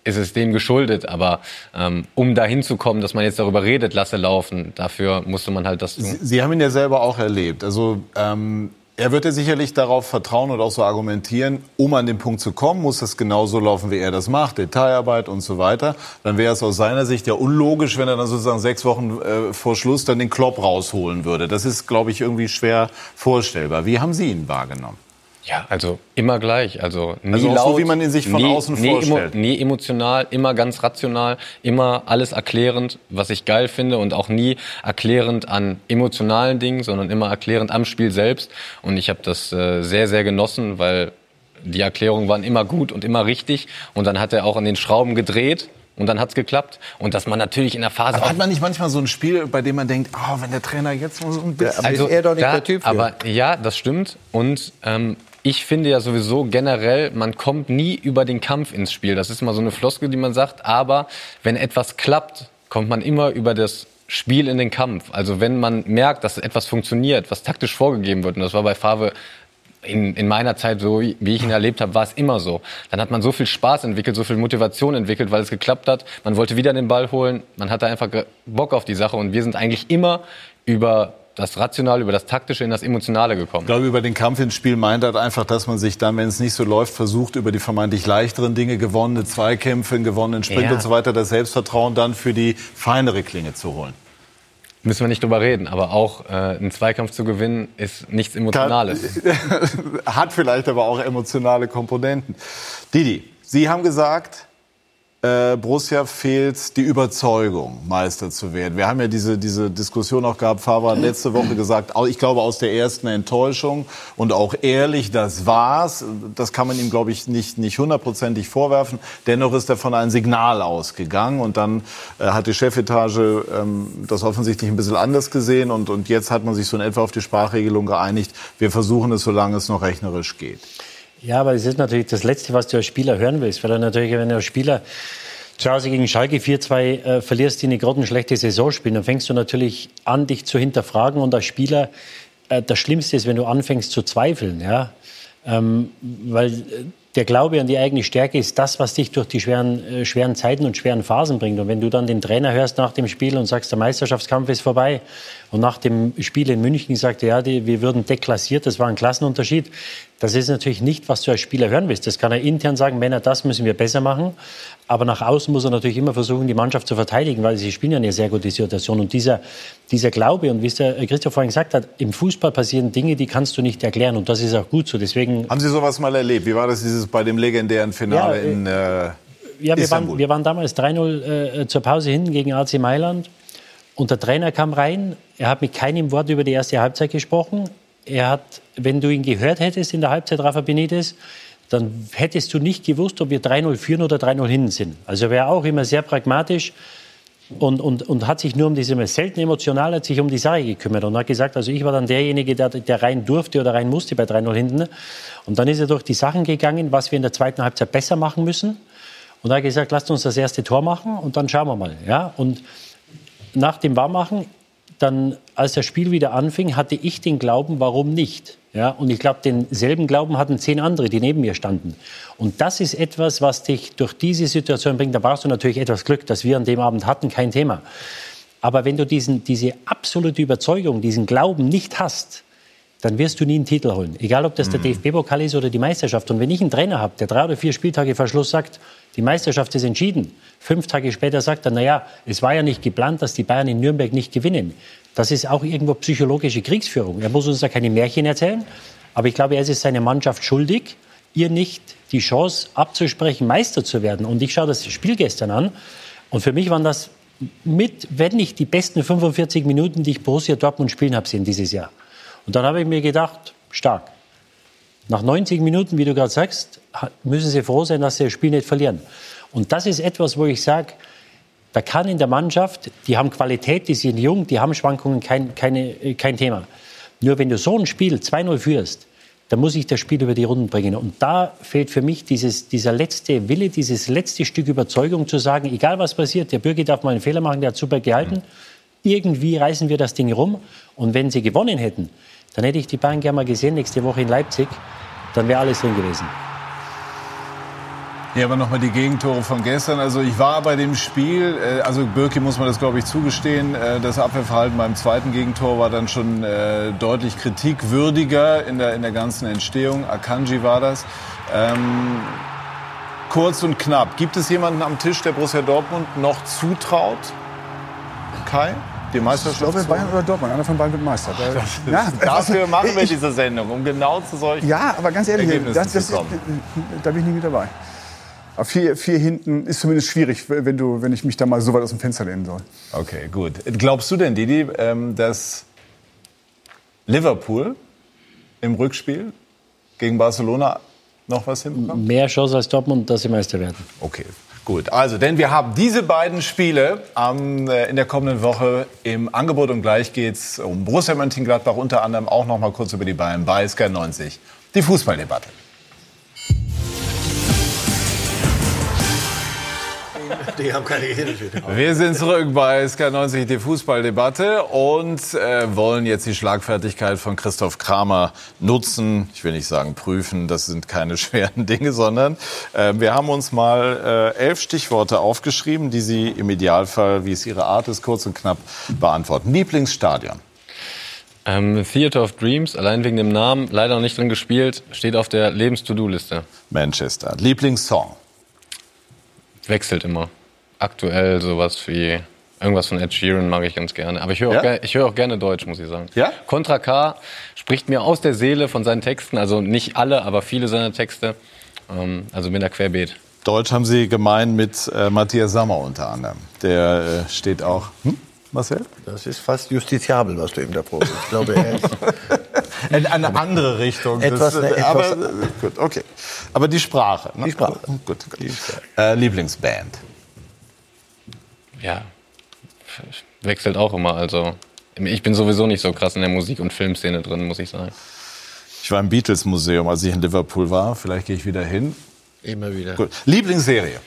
ist es dem geschuldet. Aber ähm, um dahin zu kommen, dass man jetzt darüber redet, lasse laufen, dafür musste man halt das tun. Sie, Sie haben ihn ja selber auch erlebt. Also ähm, er wird ja sicherlich darauf vertrauen und auch so argumentieren, um an den Punkt zu kommen, muss das genauso laufen, wie er das macht, Detailarbeit und so weiter. Dann wäre es aus seiner Sicht ja unlogisch, wenn er dann sozusagen sechs Wochen äh, vor Schluss dann den Klopp rausholen würde. Das ist, glaube ich, irgendwie schwer vorstellbar. Wie haben Sie ihn wahrgenommen? Ja, also immer gleich. Also nie Also auch laut, so, wie man ihn sich von nie, außen nie vorstellt. nie emotional, immer ganz rational, immer alles erklärend, was ich geil finde und auch nie erklärend an emotionalen Dingen, sondern immer erklärend am Spiel selbst. Und ich habe das äh, sehr, sehr genossen, weil die Erklärungen waren immer gut und immer richtig. Und dann hat er auch an den Schrauben gedreht. Und dann hat's geklappt. Und dass man natürlich in der Phase Aber hat man nicht manchmal so ein Spiel, bei dem man denkt, oh, wenn der Trainer jetzt mal so ein bisschen... aber ist er doch nicht da- der Typ für. Aber ja, das stimmt. Und ähm, ich finde ja sowieso generell, man kommt nie über den Kampf ins Spiel. Das ist mal so eine Floskel, die man sagt. Aber wenn etwas klappt, kommt man immer über das Spiel in den Kampf. Also wenn man merkt, dass etwas funktioniert, was taktisch vorgegeben wird, und das war bei Favre in, in meiner Zeit, so wie ich ihn erlebt habe, war es immer so. Dann hat man so viel Spaß entwickelt, so viel Motivation entwickelt, weil es geklappt hat. Man wollte wieder den Ball holen. Man hatte einfach Bock auf die Sache. Und wir sind eigentlich immer über das Rationale, über das Taktische in das Emotionale gekommen. Ich glaube, über den Kampf ins Spiel meint er einfach, dass man sich dann, wenn es nicht so läuft, versucht, über die vermeintlich leichteren Dinge, gewonnene Zweikämpfe, einen gewonnenen Sprint Ja. und so weiter, das Selbstvertrauen dann für die feinere Klinge zu holen. Müssen wir nicht drüber reden. Aber auch äh, einen Zweikampf zu gewinnen, ist nichts Emotionales. *laughs* Hat vielleicht aber auch emotionale Komponenten. Didi, Sie haben gesagt, äh, Borussia fehlt die Überzeugung, Meister zu werden. Wir haben ja diese, diese Diskussion auch gehabt. Favre hat letzte Woche gesagt, ich glaube aus der ersten Enttäuschung und auch ehrlich, das war's. Das kann man ihm, glaube ich, nicht, nicht hundertprozentig vorwerfen. Dennoch ist er von einem Signal ausgegangen und dann äh, hat die Chefetage ähm, das offensichtlich ein bisschen anders gesehen und, und jetzt hat man sich so in etwa auf die Sprachregelung geeinigt. Wir versuchen es, solange es noch rechnerisch geht. Ja, aber es ist natürlich das Letzte, was du als Spieler hören willst. Weil natürlich, wenn du als Spieler zu Hause gegen Schalke 4-2 äh, verlierst, die eine grottenschlechte Saison spielen, dann fängst du natürlich an, dich zu hinterfragen. Und als Spieler, äh, das Schlimmste ist, wenn du anfängst zu zweifeln. Ja? Ähm, weil äh, der Glaube an die eigene Stärke ist das, was dich durch die schweren, äh, schweren Zeiten und schweren Phasen bringt. Und wenn du dann den Trainer hörst nach dem Spiel und sagst, der Meisterschaftskampf ist vorbei und nach dem Spiel in München sagt, ja, die, wir würden deklassiert, das war ein Klassenunterschied, das ist natürlich nicht, was du als Spieler hören willst. Das kann er intern sagen, Männer, das müssen wir besser machen. Aber nach außen muss er natürlich immer versuchen, die Mannschaft zu verteidigen, weil sie spielen ja eine sehr gute Situation. Und dieser, dieser Glaube, und wie es der Christoph vorhin gesagt hat, im Fußball passieren Dinge, die kannst du nicht erklären. Und das ist auch gut so. Deswegen Haben Sie sowas mal erlebt? Wie war das dieses bei dem legendären Finale Ja, äh, in äh, Ja, wir Istanbul? waren, wir waren damals 3-0 äh, zur Pause hinten gegen AC Mailand. Und der Trainer kam rein. Er hat mit keinem Wort über die erste Halbzeit gesprochen. Er hat, wenn du ihn gehört hättest in der Halbzeit, Rafa Benitez, dann hättest du nicht gewusst, ob wir 3-0 führen oder 3-0 hinten sind. Also er war auch immer sehr pragmatisch und, und, und hat sich nur um diese selten emotional, hat sich um die Sache gekümmert und hat gesagt, also ich war dann derjenige, der, der rein durfte oder rein musste bei 3-0 hinten. Und dann ist er durch die Sachen gegangen, was wir in der zweiten Halbzeit besser machen müssen. Und er hat gesagt, lasst uns das erste Tor machen und dann schauen wir mal. Ja? Und nach dem Warmmachen, dann, als das Spiel wieder anfing, hatte ich den Glauben, warum nicht? Ja, und ich glaube, denselben Glauben hatten zehn andere, die neben mir standen. Und das ist etwas, was dich durch diese Situation bringt. Da brauchst du natürlich etwas Glück, dass wir an dem Abend hatten, kein Thema. Aber wenn du diesen, diese absolute Überzeugung, diesen Glauben nicht hast, dann wirst du nie einen Titel holen. Egal, ob das der DFB-Pokal ist oder die Meisterschaft. Und wenn ich einen Trainer habe, der drei oder vier Spieltage vor Schluss sagt, die Meisterschaft ist entschieden, fünf Tage später sagt er, naja, es war ja nicht geplant, dass die Bayern in Nürnberg nicht gewinnen. Das ist auch irgendwo psychologische Kriegsführung. Er muss uns da keine Märchen erzählen. Aber ich glaube, er ist seiner Mannschaft schuldig, ihr nicht die Chance abzusprechen, Meister zu werden. Und ich schaue das Spiel gestern an. Und für mich waren das mit, wenn nicht die besten 45 Minuten, die ich Borussia Dortmund spielen habe sehen dieses Jahr. Und dann habe ich mir gedacht, stark. Nach 90 Minuten, wie du gerade sagst, müssen sie froh sein, dass sie das Spiel nicht verlieren. Und das ist etwas, wo ich sage, da kann in der Mannschaft, die haben Qualität, die sind jung, die haben Schwankungen, kein, keine, äh, kein Thema. Nur wenn du so ein Spiel 2-0 führst, dann muss ich das Spiel über die Runden bringen. Und da fehlt für mich dieses, dieser letzte Wille, dieses letzte Stück Überzeugung zu sagen, egal was passiert, der Bürger darf mal einen Fehler machen, der hat super gehalten. Irgendwie reißen wir das Ding rum. Und wenn sie gewonnen hätten, dann hätte ich die Bayern gerne mal gesehen, nächste Woche in Leipzig. Dann wäre alles drin gewesen. Hier aber nochmal die Gegentore von gestern. Also ich war bei dem Spiel, äh, also Birki muss man das glaube ich zugestehen, äh, das Abwehrverhalten beim zweiten Gegentor war dann schon äh, deutlich kritikwürdiger in der, in der ganzen Entstehung. Akanji war das. Ähm, kurz und knapp. Gibt es jemanden am Tisch, der Borussia Dortmund noch zutraut? Kai? Die Ich Meisterschaft? glaube, zu- Bayern oder Dortmund. Einer von beiden wird Meister. *laughs* Da, ja, Dafür machen wir ich- diese Sendung, um genau zu solchen Ja, aber ganz ehrlich, das, das da bin ich nie mit dabei. Aber vier, vier hinten ist zumindest schwierig, wenn, du, wenn ich mich da mal so weit aus dem Fenster lehnen soll. Okay, gut. Glaubst du denn, Didi, ähm, dass Liverpool im Rückspiel gegen Barcelona noch was hinbekommt? Mehr Chance als Dortmund, dass sie Meister werden. Okay, gut. Also, denn wir haben diese beiden Spiele am, äh, in der kommenden Woche im Angebot und gleich geht's um Borussia Mönchengladbach, unter anderem auch noch mal kurz über die Bayern bei SK90. Die Fußballdebatte. *laughs* Die haben keine Gehirne. Wir sind zurück bei SK90, die Fußballdebatte und äh, wollen jetzt die Schlagfertigkeit von Christoph Kramer nutzen. Ich will nicht sagen prüfen, das sind keine *laughs* schweren Dinge, sondern äh, wir haben uns mal äh, elf Stichworte aufgeschrieben, die Sie im Idealfall, wie es Ihre Art ist, kurz und knapp beantworten. Lieblingsstadion. Ähm, Theater of Dreams, allein wegen dem Namen, leider noch nicht drin gespielt, steht auf der Lebens-To-Do-Liste. Manchester. Lieblingssong. Wechselt immer. Aktuell sowas wie irgendwas von Ed Sheeran mag ich ganz gerne. Aber ich höre auch, Ja? ich höre auch gerne Deutsch, muss ich sagen. Ja? Contra K spricht mir aus der Seele von seinen Texten, also nicht alle, aber viele seiner Texte. Ähm, also bin da querbeet. Deutsch haben Sie gemeint mit äh, Matthias Sammer unter anderem. Der äh, steht auch. Hm? Marcel? Das ist fast justiziabel, was du ihm da probst. Ich glaube, er ist *laughs* In eine andere Richtung. Etwas- Das, äh, etwas- aber, äh, gut, okay. Aber die Sprache. Ne? Die Sprache. Gut, gut. Äh, Lieblingsband. Ja, wechselt auch immer. Also ich bin sowieso nicht so krass in der Musik- und Filmszene drin, muss ich sagen. Ich war im Beatles-Museum, als ich in Liverpool war. Vielleicht gehe ich wieder hin. immer wieder. Gut. Lieblingsserie.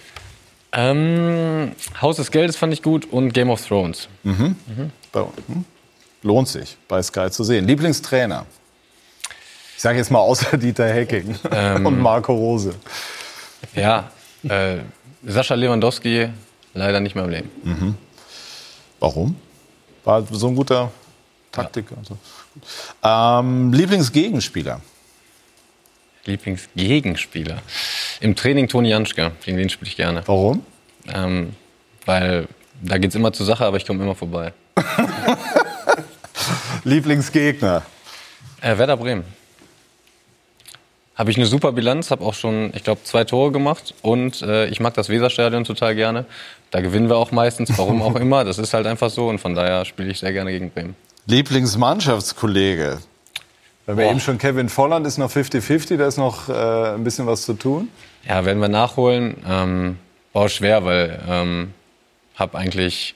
Ähm, Haus des Geldes fand ich gut und Game of Thrones. Bei, hm? Lohnt sich, bei Sky zu sehen. Lieblingstrainer. Ich sage jetzt mal außer *laughs* Dieter Hecking und Marco Rose. Ja, äh, Sascha Lewandowski leider nicht mehr am Leben. Warum? War so ein guter Taktiker. So. Ähm, Lieblingsgegenspieler. Lieblingsgegenspieler. Im Training Toni Janschke, gegen den spiele ich gerne. Warum? Ähm, weil da geht's immer zur Sache, aber ich komme immer vorbei. *laughs* Lieblingsgegner. Äh, Werder Bremen. Habe ich eine super Bilanz, habe auch schon, ich glaube, zwei Tore gemacht und äh, ich mag das Weserstadion total gerne. Da gewinnen wir auch meistens, warum auch *laughs* immer. Das ist halt einfach so und von daher spiele ich sehr gerne gegen Bremen. Lieblingsmannschaftskollege. Weil wir eben schon Kevin Volland ist noch 50-50, da ist noch äh, ein bisschen was zu tun. Ja, werden wir nachholen. Ähm, war auch schwer, weil ähm, habe eigentlich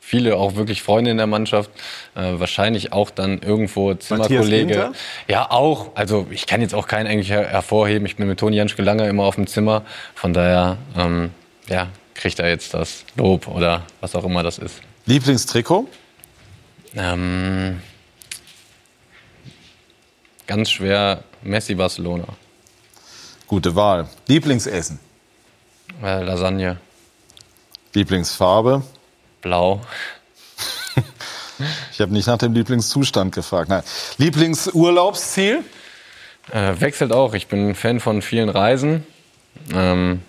viele auch wirklich Freunde in der Mannschaft. Äh, wahrscheinlich auch dann irgendwo Zimmerkollege. Ja, auch. Also ich kann jetzt auch keinen eigentlich her hervorheben. Ich bin mit Toni Janschke lange immer auf dem Zimmer. Von daher, ähm, ja, kriegt er jetzt das Lob oder was auch immer das ist. Lieblingstrikot? Ähm, ganz schwer Messi Barcelona. Gute Wahl. Lieblingsessen? Äh, Lasagne, Lieblingsfarbe? blau. *laughs* Ich habe nicht nach dem Lieblingszustand gefragt. Nein. Lieblingsurlaubsziel? Äh, wechselt auch. Ich bin Fan von vielen Reisen. Ähm,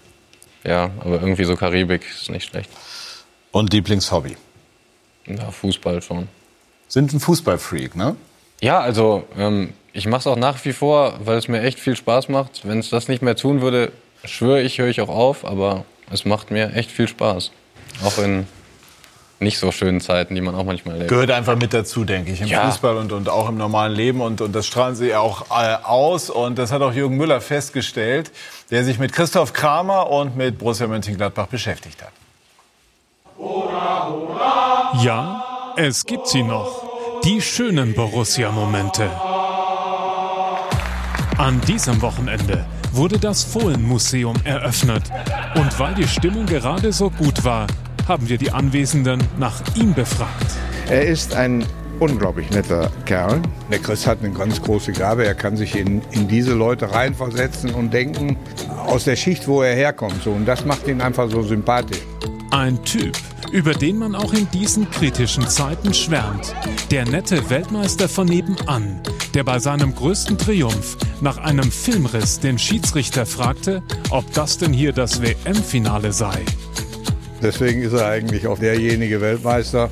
ja, aber irgendwie so Karibik ist nicht schlecht. Und Lieblingshobby? Ja, Fußball schon. Sind ein Fußballfreak, ne? Ja, also ähm, ich mache es auch nach wie vor, weil es mir echt viel Spaß macht. Wenn es das nicht mehr tun würde, schwöre ich, höre ich auch auf. Aber es macht mir echt viel Spaß. Auch in nicht so schönen Zeiten, die man auch manchmal erlebt. Gehört einfach mit dazu, denke ich, im Ja. Fußball und, und auch im normalen Leben. Und, und das strahlen sie auch äh, aus. Und das hat auch Jürgen Müller festgestellt, der sich mit Christoph Kramer und mit Borussia Mönchengladbach beschäftigt hat. Ja, es gibt sie noch. Die schönen Borussia-Momente. An diesem Wochenende wurde das Fohlen-Museum eröffnet. Und weil die Stimmung gerade so gut war, haben wir die Anwesenden nach ihm befragt. Er ist ein unglaublich netter Kerl. Der Chris hat eine ganz große Gabe. Er kann sich in, in diese Leute reinversetzen und denken aus der Schicht, wo er herkommt. So. Und das macht ihn einfach so sympathisch. Ein Typ, über den man auch in diesen kritischen Zeiten schwärmt. Der nette Weltmeister von nebenan, der bei seinem größten Triumph nach einem Filmriss den Schiedsrichter fragte, ob das denn hier das WM-Finale sei. Deswegen ist er eigentlich auch derjenige Weltmeister,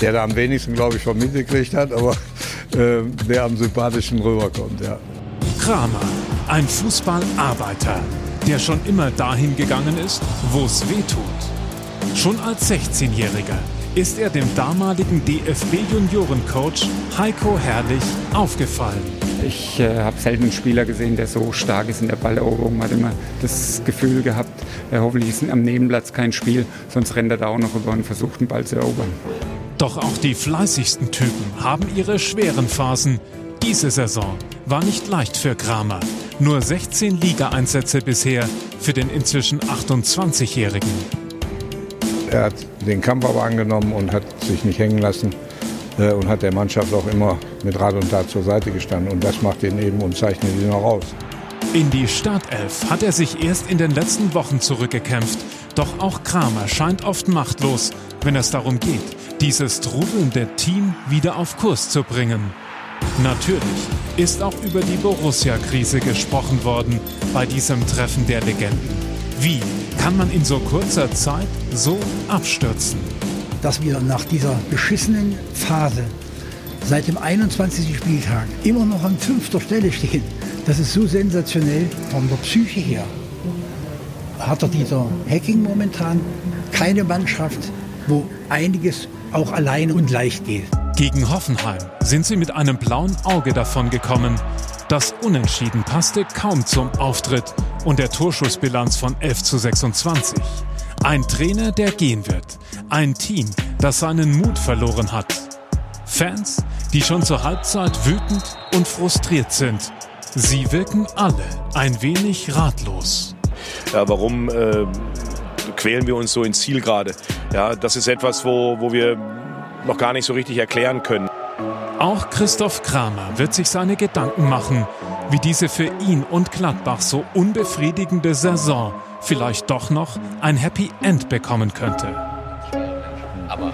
der da am wenigsten, glaube ich, von mitgekriegt hat, aber äh, der am sympathischen rüberkommt, ja. Kramer, ein Fußballarbeiter, der schon immer dahin gegangen ist, wo es weh tut. Schon als 16-Jähriger ist er dem damaligen DFB-Juniorencoach Heiko Herrlich aufgefallen. Ich äh, habe selten einen Spieler gesehen, der so stark ist in der Balleroberung. Man hat immer das Gefühl gehabt, äh, hoffentlich ist am Nebenplatz kein Spiel, sonst rennt er da auch noch über und versucht, den Ball zu erobern. Doch auch die fleißigsten Typen haben ihre schweren Phasen. Diese Saison war nicht leicht für Kramer. Nur 16 Ligaeinsätze bisher für den inzwischen 28-Jährigen. Er hat den Kampf aber angenommen und hat sich nicht hängen lassen äh, und hat der Mannschaft auch immer mit Rat und Tat zur Seite gestanden. Und das macht ihn eben und zeichnet ihn auch aus. In die Startelf hat er sich erst in den letzten Wochen zurückgekämpft. Doch auch Kramer scheint oft machtlos, wenn es darum geht, dieses trudelnde Team wieder auf Kurs zu bringen. Natürlich ist auch über die Borussia-Krise gesprochen worden bei diesem Treffen der Legenden. Wie kann man in so kurzer Zeit so abstürzen? Dass wir nach dieser beschissenen Phase seit dem 21. Spieltag immer noch an fünfter Stelle stehen, das ist so sensationell von der Psyche her. Hat er dieser Hacking momentan keine Mannschaft, wo einiges auch alleine und leicht geht. Gegen Hoffenheim sind sie mit einem blauen Auge davon gekommen. Das Unentschieden passte kaum zum Auftritt und der Torschussbilanz von 11 zu 26. Ein Trainer, der gehen wird. Ein Team, das seinen Mut verloren hat. Fans, die schon zur Halbzeit wütend und frustriert sind. Sie wirken alle ein wenig ratlos. Ja, warum äh, quälen wir uns so ins Ziel gerade? Ja, das ist etwas, wo, wo wir noch gar nicht so richtig erklären können. Auch Christoph Kramer wird sich seine Gedanken machen, wie diese für ihn und Gladbach so unbefriedigende Saison vielleicht doch noch ein Happy End bekommen könnte. Aber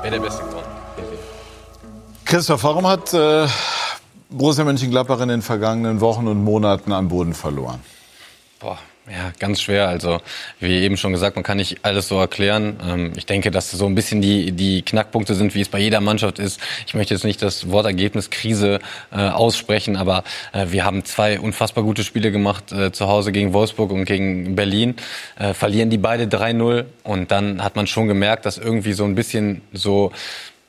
wer der Beste geworden? Christoph, warum hat äh, Borussia Mönchengladbach in den vergangenen Wochen und Monaten an Boden verloren? Boah, ja, ganz schwer. Also, wie eben schon gesagt, man kann nicht alles so erklären. Ähm, ich denke, dass so ein bisschen die, die Knackpunkte sind, wie es bei jeder Mannschaft ist. Ich möchte jetzt nicht das Wort Ergebniskrise äh, aussprechen, aber äh, wir haben zwei unfassbar gute Spiele gemacht, äh, zu Hause gegen Wolfsburg und gegen Berlin. Verlieren die beide 3-0 und dann hat man schon gemerkt, dass irgendwie so ein bisschen so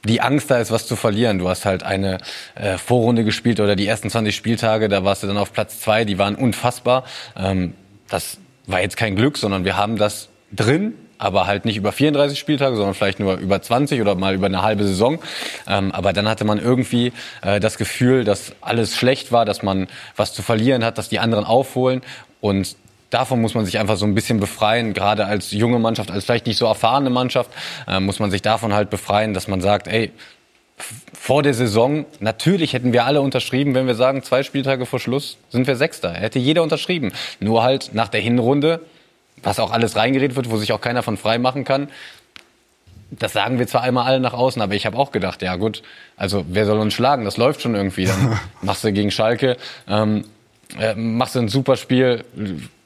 die Angst da ist, was zu verlieren. Du hast halt eine äh, Vorrunde gespielt oder die ersten 20 Spieltage, da warst du dann auf Platz zwei, die waren unfassbar. Ähm, das war jetzt kein Glück, sondern wir haben das drin, aber halt nicht über 34 Spieltage, sondern vielleicht nur über 20 oder mal über eine halbe Saison. Ähm, aber dann hatte man irgendwie äh, das Gefühl, dass alles schlecht war, dass man was zu verlieren hat, dass die anderen aufholen und Davon muss man sich einfach so ein bisschen befreien, gerade als junge Mannschaft, als vielleicht nicht so erfahrene Mannschaft, äh, muss man sich davon halt befreien, dass man sagt, ey, vor der Saison, natürlich hätten wir alle unterschrieben, wenn wir sagen, zwei Spieltage vor Schluss sind wir Sechster. Hätte jeder unterschrieben. Nur halt nach der Hinrunde, was auch alles reingeredet wird, wo sich auch keiner von frei machen kann. Das sagen wir zwar einmal alle nach außen, aber ich habe auch gedacht, ja gut, also wer soll uns schlagen? Das läuft schon irgendwie. Dann *laughs* machst du gegen Schalke, ähm, äh, machst du ein super Spiel,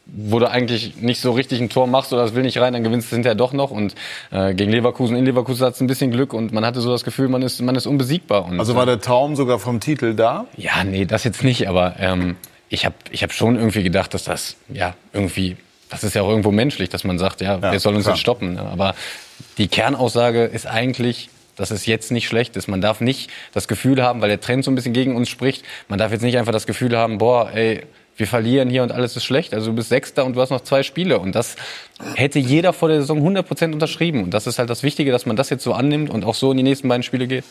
wo du eigentlich nicht so richtig ein Tor machst oder das will nicht rein, dann gewinnst du hinterher doch noch. Und äh, gegen Leverkusen, in Leverkusen hat es ein bisschen Glück und man hatte so das Gefühl, man ist, man ist unbesiegbar. Und, also war der Traum sogar vom Titel da? Ja, nee, das jetzt nicht, aber ähm, ich habe ich hab schon irgendwie gedacht, dass das ja irgendwie, das ist ja auch irgendwo menschlich, dass man sagt, ja, ja wer soll uns klar. jetzt stoppen? Ne? Aber die Kernaussage ist eigentlich, dass es jetzt nicht schlecht ist. Man darf nicht das Gefühl haben, weil der Trend so ein bisschen gegen uns spricht, man darf jetzt nicht einfach das Gefühl haben, boah, ey, wir verlieren hier und alles ist schlecht. Also du bist Sechster und du hast noch zwei Spiele. Und das hätte jeder vor der Saison 100 Prozent unterschrieben. Und das ist halt das Wichtige, dass man das jetzt so annimmt und auch so in die nächsten beiden Spiele geht.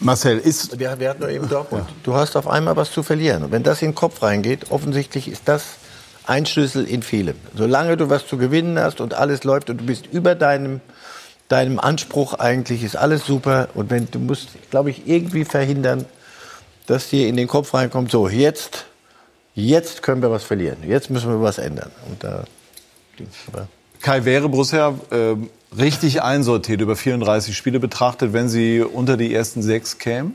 Marcel, ist... Wir, wir hatten nur eben Dortmund. Ja. Du hast auf einmal was zu verlieren. Und wenn das in den Kopf reingeht, offensichtlich ist das ein Schlüssel in vielem. Solange du was zu gewinnen hast und alles läuft und du bist über deinem, deinem Anspruch eigentlich, ist alles super. Und wenn du musst, glaube ich, irgendwie verhindern, dass dir in den Kopf reinkommt, so, jetzt jetzt können wir was verlieren, jetzt müssen wir was ändern. Und da, Kai, wäre Borussia äh, richtig einsortiert über 34 Spiele betrachtet, wenn sie unter die ersten sechs kämen?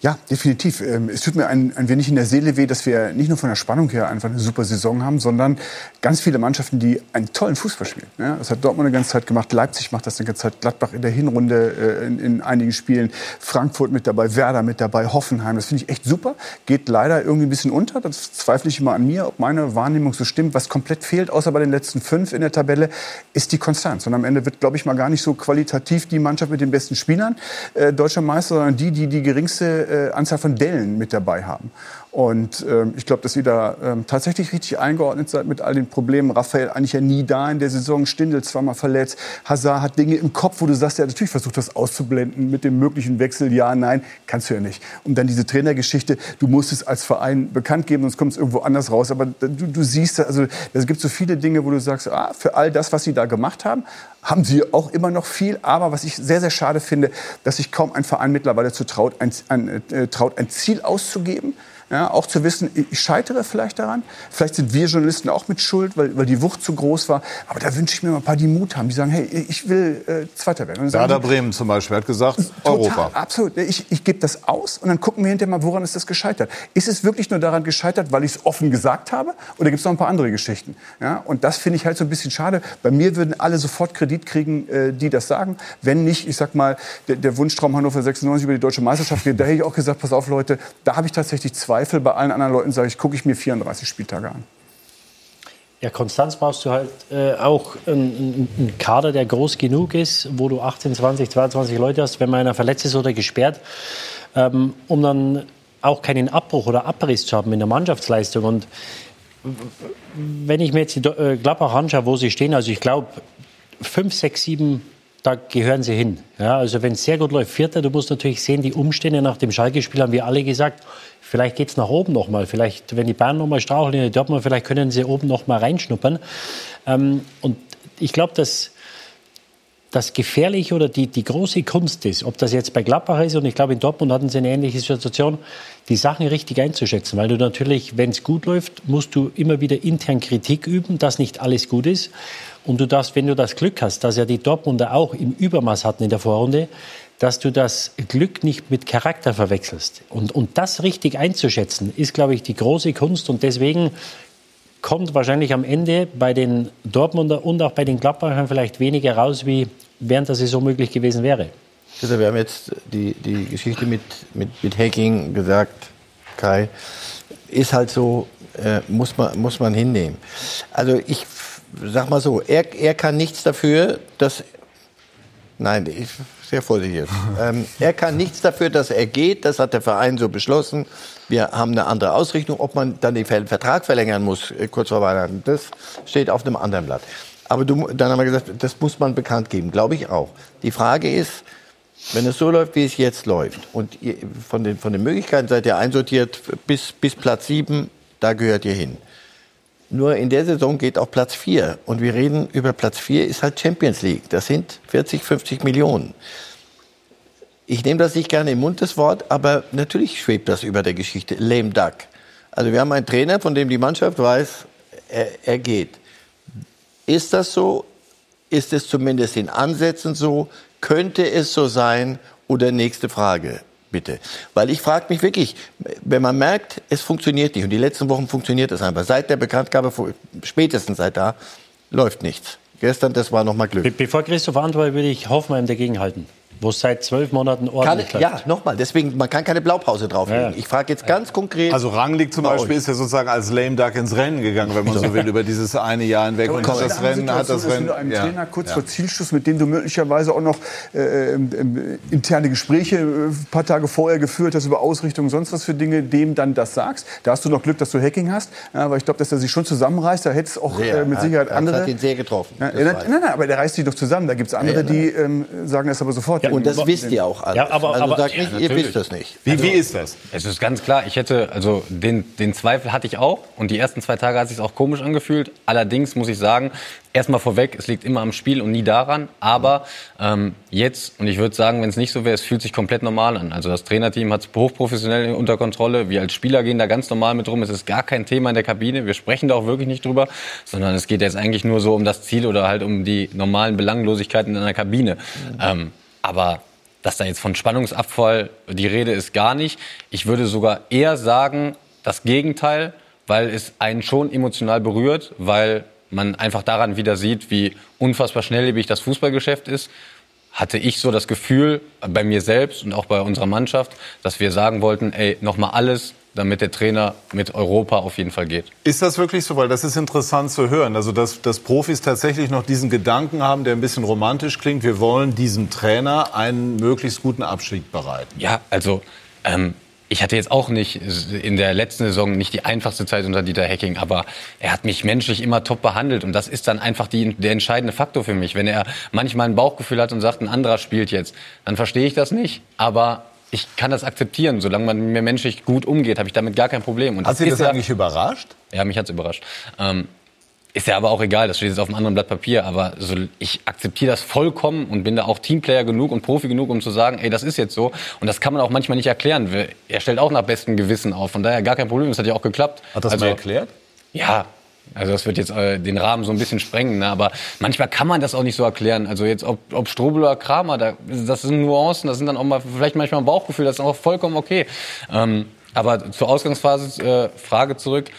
Ja, definitiv. Ähm, Es tut mir ein, ein wenig in der Seele weh, dass wir nicht nur von der Spannung her einfach eine super Saison haben, sondern ganz viele Mannschaften, die einen tollen Fußball spielen. Ja, das hat Dortmund eine ganze Zeit gemacht, Leipzig macht das eine ganze Zeit, Gladbach in der Hinrunde äh, in, in einigen Spielen, Frankfurt mit dabei, Werder mit dabei, Hoffenheim. Das finde ich echt super. Geht leider irgendwie ein bisschen unter. Das zweifle ich immer an mir, ob meine Wahrnehmung so stimmt. Was komplett fehlt, außer bei den letzten fünf in der Tabelle, ist die Konstanz. Und am Ende wird, glaube ich, mal gar nicht so qualitativ die Mannschaft mit den besten Spielern äh, deutscher Meister, sondern die, die die geringste äh, Anzahl von Dellen mit dabei haben. Und ähm, ich glaube, dass ihr da ähm, tatsächlich richtig eingeordnet seid mit all den Problemen. Raphael eigentlich ja nie da in der Saison, Stindl zweimal verletzt. Hazard hat Dinge im Kopf, wo du sagst, hat natürlich versucht, das auszublenden mit dem möglichen Wechsel. Ja, nein, kannst du ja nicht. Und dann diese Trainergeschichte, du musst es als Verein bekannt geben, sonst kommt es irgendwo anders raus. Aber du, du siehst, also es gibt so viele Dinge, wo du sagst, ah, für all das, was sie da gemacht haben, haben sie auch immer noch viel. Aber was ich sehr, sehr schade finde, dass sich kaum ein Verein mittlerweile zu traut, ein, ein, äh, traut, ein Ziel auszugeben. Ja, auch zu wissen, ich scheitere vielleicht daran. Vielleicht sind wir Journalisten auch mit Schuld, weil, weil die Wucht zu groß war. Aber da wünsche ich mir mal ein paar, die Mut haben, die sagen, hey, ich will äh, Zweiter werden. Werder sie, Bremen zum Beispiel hat gesagt, Total, Europa. absolut. Ich, ich gebe das aus und dann gucken wir hinterher mal, woran ist das gescheitert. Ist es wirklich nur daran gescheitert, weil ich es offen gesagt habe? Oder gibt es noch ein paar andere Geschichten? Ja, und das finde ich halt so ein bisschen schade. Bei mir würden alle sofort Kredit kriegen, äh, die das sagen. Wenn nicht, ich sag mal, der, der Wunschtraum Hannover 96 über die deutsche Meisterschaft geht, da hätte ich auch gesagt, pass auf Leute, da habe ich tatsächlich Zweifel. Bei allen anderen Leuten sage ich, gucke ich mir 34 Spieltage an. Ja, Konstanz brauchst du halt äh, auch einen, einen Kader, der groß genug ist, wo du 18, 20, 22 Leute hast, wenn mal einer verletzt ist oder gesperrt, ähm, um dann auch keinen Abbruch oder Abriss zu haben in der Mannschaftsleistung. Und wenn ich mir jetzt die äh, Gladbach anschaue, wo sie stehen, also ich glaube, fünf, sechs, sieben, da gehören sie hin. Ja, also wenn es sehr gut läuft, Vierter, du musst natürlich sehen, die Umstände nach dem Schalke-Spiel haben wir alle gesagt, vielleicht geht es nach oben noch mal. Vielleicht, wenn die Bayern noch mal straucheln in der Dortmund, vielleicht können sie oben noch mal reinschnuppern. Ähm, und ich glaube, dass das Gefährliche oder die, die große Kunst ist, ob das jetzt bei Gladbach ist und ich glaube in Dortmund hatten sie eine ähnliche Situation, die Sachen richtig einzuschätzen, weil du natürlich, wenn es gut läuft, musst du immer wieder intern Kritik üben, dass nicht alles gut ist. Und du darfst, wenn du das Glück hast, dass ja die Dortmunder auch im Übermaß hatten in der Vorrunde, dass du das Glück nicht mit Charakter verwechselst. Und, und das richtig einzuschätzen, ist glaube ich die große Kunst. Und deswegen kommt wahrscheinlich am Ende bei den Dortmunder und auch bei den Gladbachern vielleicht weniger raus, wie während der Saison möglich gewesen wäre. Also wir haben jetzt die, die Geschichte mit, mit, mit Hacking gesagt, Kai. Ist halt so, äh, muss, man, muss man hinnehmen. Also ich sag mal so, er, er kann nichts dafür, dass. Nein, ich sehr vorsichtig ähm, er kann nichts dafür, dass er geht. Das hat der Verein so beschlossen. Wir haben eine andere Ausrichtung. Ob man dann den Ver- Vertrag verlängern muss, äh, kurz vor Weihnachten, das steht auf einem anderen Blatt. Aber du, dann haben wir gesagt, das muss man bekannt geben. Glaube ich auch. Die Frage ist, wenn es so läuft, wie es jetzt läuft, und von, den, von den Möglichkeiten seid ihr einsortiert bis, bis Platz 7, da gehört ihr hin. Nur in der Saison geht auch Platz 4. Und wir reden über Platz 4, ist halt Champions League. Das sind 40, 50 Millionen. Ich nehme das nicht gerne im Mund, das Wort, aber natürlich schwebt das über der Geschichte. Lame Duck. Also wir haben einen Trainer, von dem die Mannschaft weiß, er, er geht. Ist das so? Ist es zumindest in Ansätzen so? Könnte es so sein? Oder nächste Frage, bitte. Weil ich frage mich wirklich, wenn man merkt, es funktioniert nicht, und die letzten Wochen funktioniert es einfach, seit der Bekanntgabe, spätestens seit da, läuft nichts. Gestern, das war nochmal Glück. Be bevor Christoph antwortet, würde ich Hoffenheim dagegen halten, wo es seit zwölf Monaten Kann, ordentlich läuft. ja, nochmal, deswegen, man kann keine Blaupause drauflegen. Ich frage jetzt ganz konkret. Also Rangnick zum bei Beispiel euch. ist ja sozusagen als Lame Duck ins Rennen gegangen, wenn man so will, über dieses eine Jahr hinweg. Und Komm, das einer Rennen hat das Rennen. Wenn du einem ja. Trainer kurz ja. vor Zielschluss, mit dem du möglicherweise auch noch äh, ähm, ähm, interne Gespräche äh, ein paar Tage vorher geführt hast über Ausrichtung, sonst was für Dinge, dem dann das sagst. Da hast du noch Glück, dass du Hacking hast, ja, aber ich glaube, dass er sich schon zusammenreißt. Da hätte es auch Sehr, äh, mit ja, Sicherheit das andere. hat ihn sehr getroffen. Ja, das ja, nein, nein, nein, aber der reißt sich doch zusammen. Da gibt es andere, Ja, die ähm, sagen das aber sofort. Und das wisst ihr auch alle. Ja, aber- also aber- sagt nicht, Ja, ihr wisst das nicht. Wie, wie ist das? Es ist ganz klar, ich hätte, also den, den Zweifel hatte ich auch und die ersten zwei Tage hat es sich auch komisch angefühlt. Allerdings muss ich sagen, erstmal vorweg, es liegt immer am Spiel und nie daran. Aber ähm, jetzt, und ich würde sagen, wenn es nicht so wäre, es fühlt sich komplett normal an. Also das Trainerteam hat es hochprofessionell unter Kontrolle. Wir als Spieler gehen da ganz normal mit rum. Es ist gar kein Thema in der Kabine. Wir sprechen da auch wirklich nicht drüber, sondern es geht jetzt eigentlich nur so um das Ziel oder halt um die normalen Belanglosigkeiten in einer Kabine. Ähm, aber dass da jetzt von Spannungsabfall die Rede ist, gar nicht. Ich würde sogar eher sagen, das Gegenteil, weil es einen schon emotional berührt, weil man einfach daran wieder sieht, wie unfassbar schnelllebig das Fußballgeschäft ist hatte ich so das Gefühl bei mir selbst und auch bei unserer Mannschaft, dass wir sagen wollten, ey, nochmal alles, damit der Trainer mit Europa auf jeden Fall geht. Ist das wirklich so? Weil das ist interessant zu hören. Also, dass, dass Profis tatsächlich noch diesen Gedanken haben, der ein bisschen romantisch klingt. Wir wollen diesem Trainer einen möglichst guten Abstieg bereiten. Ja, also ähm, ich hatte jetzt auch nicht in der letzten Saison nicht die einfachste Zeit unter Dieter Hecking, aber er hat mich menschlich immer top behandelt und das ist dann einfach die, der entscheidende Faktor für mich. Wenn er manchmal ein Bauchgefühl hat und sagt, ein anderer spielt jetzt, dann verstehe ich das nicht, aber ich kann das akzeptieren. Solange man mir menschlich gut umgeht, habe ich damit gar kein Problem. Und hat Sie das ja, eigentlich überrascht? Ja, mich hat es überrascht. Ähm, ist ja aber auch egal, das steht jetzt auf einem anderen Blatt Papier. Aber so, ich akzeptiere das vollkommen und bin da auch Teamplayer genug und Profi genug, um zu sagen, ey, das ist jetzt so. Und das kann man auch manchmal nicht erklären. Er stellt auch nach bestem Gewissen auf. Von daher gar kein Problem. Das hat ja auch geklappt. Hat das also, mal erklärt? Ja, also das wird jetzt äh, den Rahmen so ein bisschen sprengen, ne? aber manchmal kann man das auch nicht so erklären. Also jetzt ob, ob Strobel oder Kramer, da, das sind Nuancen, das sind dann auch mal vielleicht manchmal ein Bauchgefühl, das ist auch vollkommen okay. Ähm, aber zur Ausgangsphase äh, Frage zurück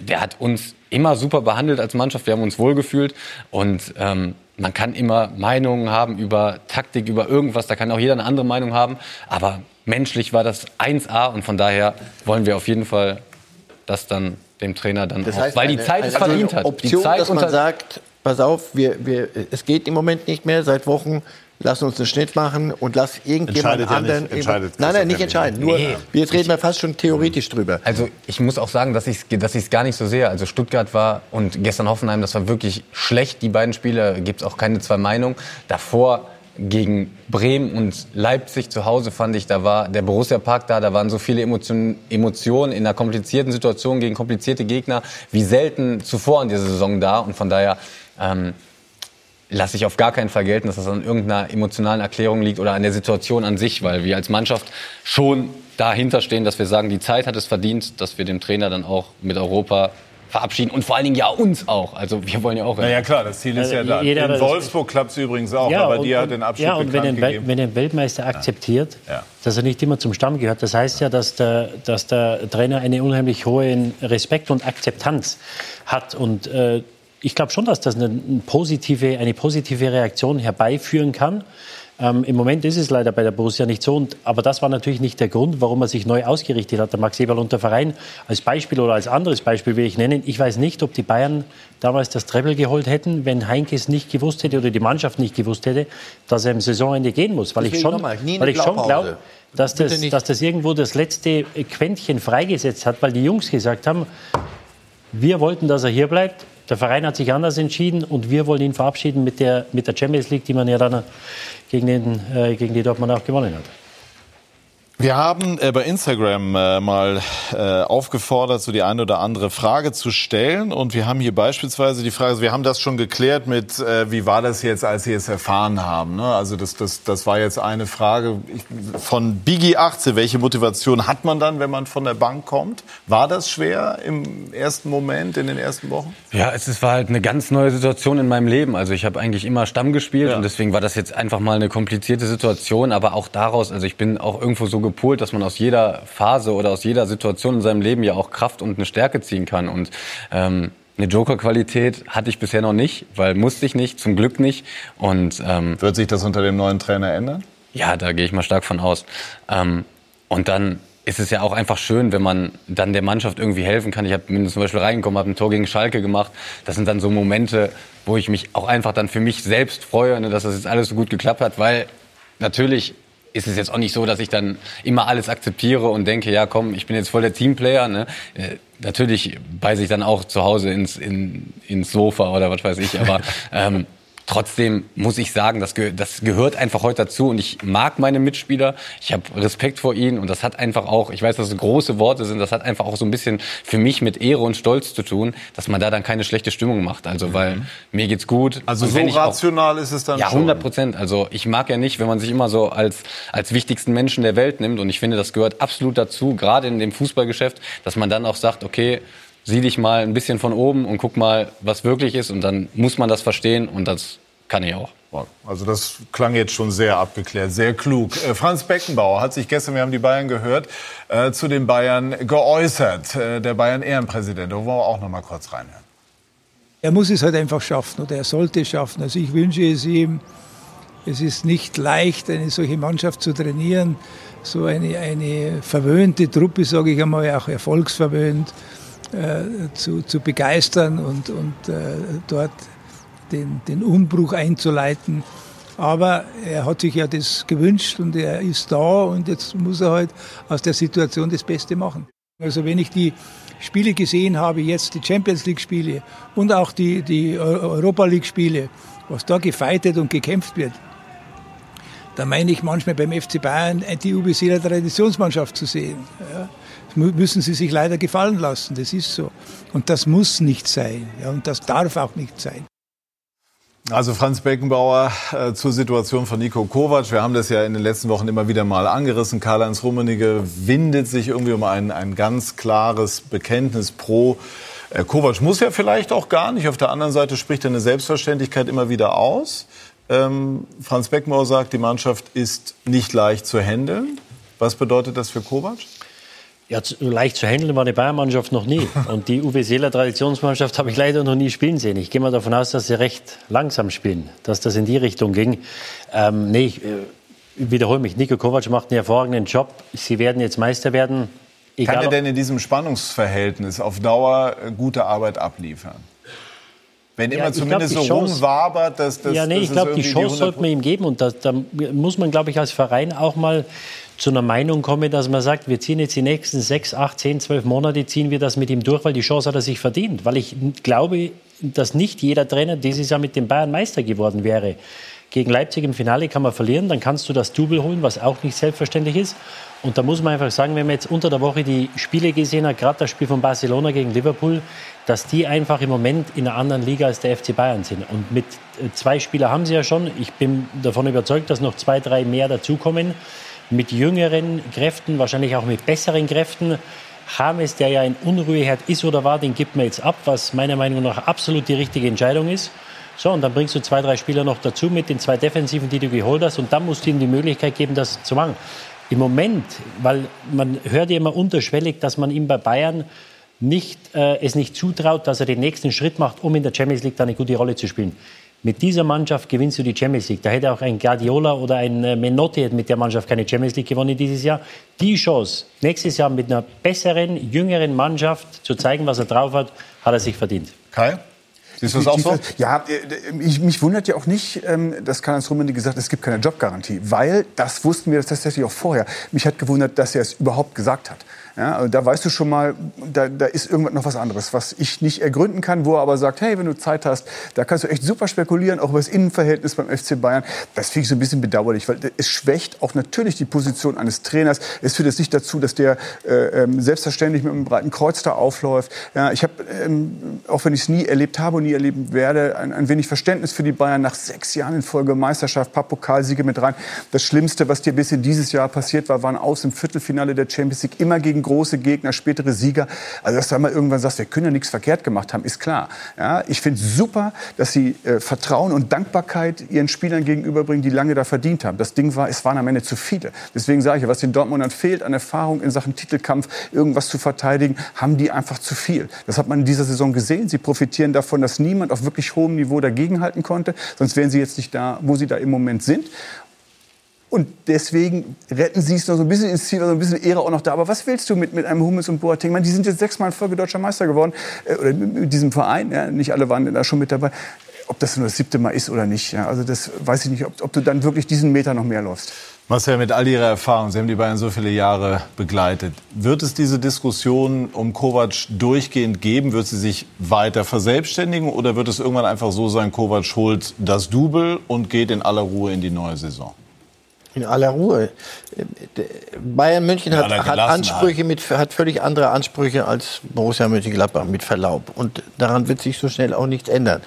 der hat uns immer super behandelt als Mannschaft. Wir haben uns wohlgefühlt und ähm, man kann immer Meinungen haben über Taktik, über irgendwas. Da kann auch jeder eine andere Meinung haben. Aber menschlich war das 1A und von daher wollen wir auf jeden Fall das dann dem Trainer dann das heißt, auch, weil eine, die Zeit es verdient hat. Option, die Zeit dass man sagt, pass auf, wir, wir, es geht im Moment nicht mehr seit Wochen lass uns einen Schnitt machen und lass irgendjemand anderen. Ja nicht, nein, nein, nicht entscheiden. Nur, nee. jetzt reden wir fast schon theoretisch drüber. Also ich muss auch sagen, dass ich es dass gar nicht so sehe. Also Stuttgart war und gestern Hoffenheim, das war wirklich schlecht. Die beiden Spiele gibt es auch keine zwei Meinungen. Davor gegen Bremen und Leipzig zu Hause fand ich, da war der Borussia Park da, da waren so viele Emotionen, Emotionen in einer komplizierten Situation gegen komplizierte Gegner wie selten zuvor in dieser Saison da. Und von daher ähm, lasse ich auf gar keinen Fall gelten, dass das an irgendeiner emotionalen Erklärung liegt oder an der Situation an sich, weil wir als Mannschaft schon dahinter stehen, dass wir sagen, die Zeit hat es verdient, dass wir dem Trainer dann auch mit Europa verabschieden und vor allen Dingen ja uns auch. Also wir wollen ja auch. Na ja klar, das Ziel ist ja da. Jeder, In Wolfsburg klappt es übrigens auch, ja, aber und, die hat den Abschied Ja, und wenn ein, wenn ein Weltmeister akzeptiert, ja. dass er nicht immer zum Stamm gehört, das heißt ja, dass der, dass der Trainer eine unheimlich hohe Respekt und Akzeptanz hat und äh, ich glaube schon, dass das eine positive, eine positive Reaktion herbeiführen kann. Ähm, Im Moment ist es leider bei der Borussia nicht so. Und, aber das war natürlich nicht der Grund, warum er sich neu ausgerichtet hat. Der Max Eberl und der Verein als Beispiel oder als anderes Beispiel will ich nennen. Ich weiß nicht, ob die Bayern damals das Treble geholt hätten, wenn Heinke es nicht gewusst hätte oder die Mannschaft nicht gewusst hätte, dass er im Saisonende gehen muss. Weil ich schon, weil ich schon glaube, dass das, dass das irgendwo das letzte Quäntchen freigesetzt hat, weil die Jungs gesagt haben, wir wollten, dass er hier bleibt. Der Verein hat sich anders entschieden und wir wollen ihn verabschieden mit der, mit der Champions League, die man ja dann gegen, den, äh, gegen die Dortmund auch gewonnen hat. Wir haben äh, bei Instagram äh, mal äh, aufgefordert, so die eine oder andere Frage zu stellen. Und wir haben hier beispielsweise die Frage, also wir haben das schon geklärt mit, wie war das jetzt, als Sie es erfahren haben? Ne? Also das, das, das war jetzt eine Frage von Biggie 18. Welche Motivation hat man dann, wenn man von der Bank kommt? War das schwer im ersten Moment, in den ersten Wochen? Ja, es war halt eine ganz neue Situation in meinem Leben. Also ich habe eigentlich immer Stamm gespielt ja. und deswegen war das jetzt einfach mal eine komplizierte Situation. Aber auch daraus, also ich bin auch irgendwo so gepolt, dass man aus jeder Phase oder aus jeder Situation in seinem Leben ja auch Kraft und eine Stärke ziehen kann. Und ähm, eine Joker-Qualität hatte ich bisher noch nicht, weil musste ich nicht, zum Glück nicht. Und ähm, wird sich das unter dem neuen Trainer ändern? Ja, da gehe ich mal stark von aus. Ähm, und dann ist es ja auch einfach schön, wenn man dann der Mannschaft irgendwie helfen kann. Ich habe zum Beispiel reingekommen, habe ein Tor gegen Schalke gemacht. Das sind dann so Momente, wo ich mich auch einfach dann für mich selbst freue, ne, dass das jetzt alles so gut geklappt hat, weil natürlich ist es jetzt auch nicht so, dass ich dann immer alles akzeptiere und denke, ja komm, ich bin jetzt voll der Teamplayer. Ne? Äh, natürlich beiße ich dann auch zu Hause ins, in, ins Sofa oder was weiß ich, aber *laughs* ähm, Trotzdem muss ich sagen, das, ge das gehört einfach heute dazu und ich mag meine Mitspieler. Ich habe Respekt vor ihnen und das hat einfach auch, ich weiß, dass es große Worte sind, das hat einfach auch so ein bisschen für mich mit Ehre und Stolz zu tun, dass man da dann keine schlechte Stimmung macht. Also mhm. weil mir geht's gut. Also so rational auch, ist es dann ja, schon. Ja, 100 Prozent. Also ich mag ja nicht, wenn man sich immer so als als wichtigsten Menschen der Welt nimmt und ich finde, das gehört absolut dazu, gerade in dem Fußballgeschäft, dass man dann auch sagt, okay, sieh dich mal ein bisschen von oben und guck mal, was wirklich ist und dann muss man das verstehen und das Kann ich auch. Also das klang jetzt schon sehr abgeklärt, sehr klug. Äh, Franz Beckenbauer hat sich gestern, wir haben die Bayern gehört, äh, zu den Bayern geäußert. Äh, der Bayern-Ehrenpräsident. Da wollen wir auch noch mal kurz reinhören. Er muss es halt einfach schaffen oder er sollte es schaffen. Also ich wünsche es ihm. Es ist nicht leicht, eine solche Mannschaft zu trainieren. So eine, eine verwöhnte Truppe, sage ich einmal, auch erfolgsverwöhnt, äh, zu, zu begeistern und, und äh, dort den, den Umbruch einzuleiten. Aber er hat sich ja das gewünscht und er ist da und jetzt muss er halt aus der Situation das Beste machen. Also wenn ich die Spiele gesehen habe, jetzt die Champions League Spiele und auch die, die Europa League Spiele, was da gefeitet und gekämpft wird, da meine ich manchmal beim FC Bayern die UBCler Traditionsmannschaft zu sehen. Ja. Müssen sie sich leider gefallen lassen, das ist so. Und das muss nicht sein ja, und das darf auch nicht sein. Also Franz Beckenbauer äh, zur Situation von Nico Kovac. Wir haben das ja in den letzten Wochen immer wieder mal angerissen. Karl-Heinz Rummenigge windet sich irgendwie um ein, ein ganz klares Bekenntnis pro äh, Kovac. Muss ja vielleicht auch gar nicht. Auf der anderen Seite spricht er eine Selbstverständlichkeit immer wieder aus. Ähm, Franz Beckenbauer sagt, die Mannschaft ist nicht leicht zu handeln. Was bedeutet das für Kovac? Ja, leicht zu handeln war die Bayern-Mannschaft noch nie. *laughs* Und die Uwe Seeler Traditionsmannschaft habe ich leider noch nie spielen sehen. Ich gehe mal davon aus, dass sie recht langsam spielen, dass das in die Richtung ging. Ähm, nee, ich, äh, wiederhole mich, Nico Kovac macht einen hervorragenden Job. Sie werden jetzt Meister werden. Egal, Kann er denn in diesem Spannungsverhältnis auf Dauer äh, gute Arbeit abliefern? Wenn immer ja, zumindest glaub, so rumwabert, dass das. Ja, nee, ich glaube, die Chance sollte man ihm geben. Und da muss man, glaube ich, als Verein auch mal zu einer Meinung komme, dass man sagt, wir ziehen jetzt die nächsten sechs, acht, zehn, zwölf Monate, ziehen wir das mit ihm durch, weil die Chance hat er sich verdient. Weil ich glaube, dass nicht jeder Trainer dieses Jahr mit den Bayern Meister geworden wäre. Gegen Leipzig im Finale kann man verlieren, dann kannst du das Double holen, was auch nicht selbstverständlich ist. Und da muss man einfach sagen, wenn man jetzt unter der Woche die Spiele gesehen hat, gerade das Spiel von Barcelona gegen Liverpool, dass die einfach im Moment in einer anderen Liga als der FC Bayern sind. Und mit äh, zwei Spielern haben sie ja schon. Ich bin davon überzeugt, dass noch zwei, drei mehr dazukommen mit jüngeren Kräften, wahrscheinlich auch mit besseren Kräften. James, der ja ein Unruheherd ist oder war, den gibt man jetzt ab, was meiner Meinung nach absolut die richtige Entscheidung ist. So, und dann bringst du zwei, drei Spieler noch dazu mit den zwei Defensiven, die du geholt hast. Und dann musst du ihnen die Möglichkeit geben, das zu machen. Im Moment, weil man hört ja immer unterschwellig, dass man ihm bei Bayern nicht, äh, es nicht zutraut, dass er den nächsten Schritt macht, um in der Champions League eine gute Rolle zu spielen. Mit dieser Mannschaft gewinnst du die Champions League. Da hätte auch ein Guardiola oder ein äh, Menotti mit der Mannschaft keine Champions League gewonnen dieses Jahr. Die Chance, nächstes Jahr mit einer besseren, jüngeren Mannschaft zu zeigen, was er drauf hat, hat er sich verdient. Kai? Siehst du das auch so? Ja, äh, ich, mich wundert ja auch nicht, ähm, dass Karl-Heinz Rummenigge gesagt hat, es gibt keine Jobgarantie. Weil, das wussten wir tatsächlich auch vorher. Mich hat gewundert, dass er es überhaupt gesagt hat. Ja, also da weißt du schon mal, da, da ist irgendwas noch was anderes, was ich nicht ergründen kann, wo er aber sagt, hey, wenn du Zeit hast, da kannst du echt super spekulieren, auch über das Innenverhältnis beim FC Bayern. Das finde ich so ein bisschen bedauerlich, weil es schwächt auch natürlich die Position eines Trainers. Es führt jetzt nicht dazu, dass der äh, ähm, selbstverständlich mit einem breiten Kreuz da aufläuft. Ja, ich habe, ähm, auch wenn ich es nie erlebt habe und nie erleben werde, ein, ein, wenig Verständnis für die Bayern nach sechs Jahren in Folge Meisterschaft, paar Pokalsiege mit rein. Das Schlimmste, was dir bis in dieses Jahr passiert war, waren aus im Viertelfinale der Champions League immer gegen große Gegner, spätere Sieger. Also dass du einmal irgendwann sagst, wir können ja nichts verkehrt gemacht haben, ist klar. Ja, ich finde super, dass sie äh, Vertrauen und Dankbarkeit ihren Spielern gegenüberbringen, die lange da verdient haben. Das Ding war, es waren am Ende zu viele. Deswegen sage ich, was den Dortmundern fehlt an Erfahrung in Sachen Titelkampf, irgendwas zu verteidigen, haben die einfach zu viel. Das hat man in dieser Saison gesehen. Sie profitieren davon, dass niemand auf wirklich hohem Niveau dagegenhalten konnte. Sonst wären sie jetzt nicht da, wo sie da im Moment sind. Und deswegen retten sie es noch so ein bisschen ins Ziel, so also ein bisschen Ehre auch noch da. Aber was willst du mit, mit einem Hummels und Boateng? meine, die sind jetzt sechsmal in Folge deutscher Meister geworden. Äh, oder mit diesem Verein. Ja, nicht alle waren da schon mit dabei. Ob das nur das siebte Mal ist oder nicht. Ja, also das weiß ich nicht, ob, ob du dann wirklich diesen Meter noch mehr läufst. Marcel, mit all Ihrer Erfahrung, Sie haben die Bayern so viele Jahre begleitet, wird es diese Diskussion um Kovac durchgehend geben? Wird sie sich weiter verselbstständigen oder wird es irgendwann einfach so sein, Kovac holt das Double und geht in aller Ruhe in die neue Saison? In aller Ruhe. Bayern München hat, hat Ansprüche mit, hat völlig andere Ansprüche als Borussia Mönchengladbach mit Verlaub. Und daran wird sich so schnell auch nichts ändern.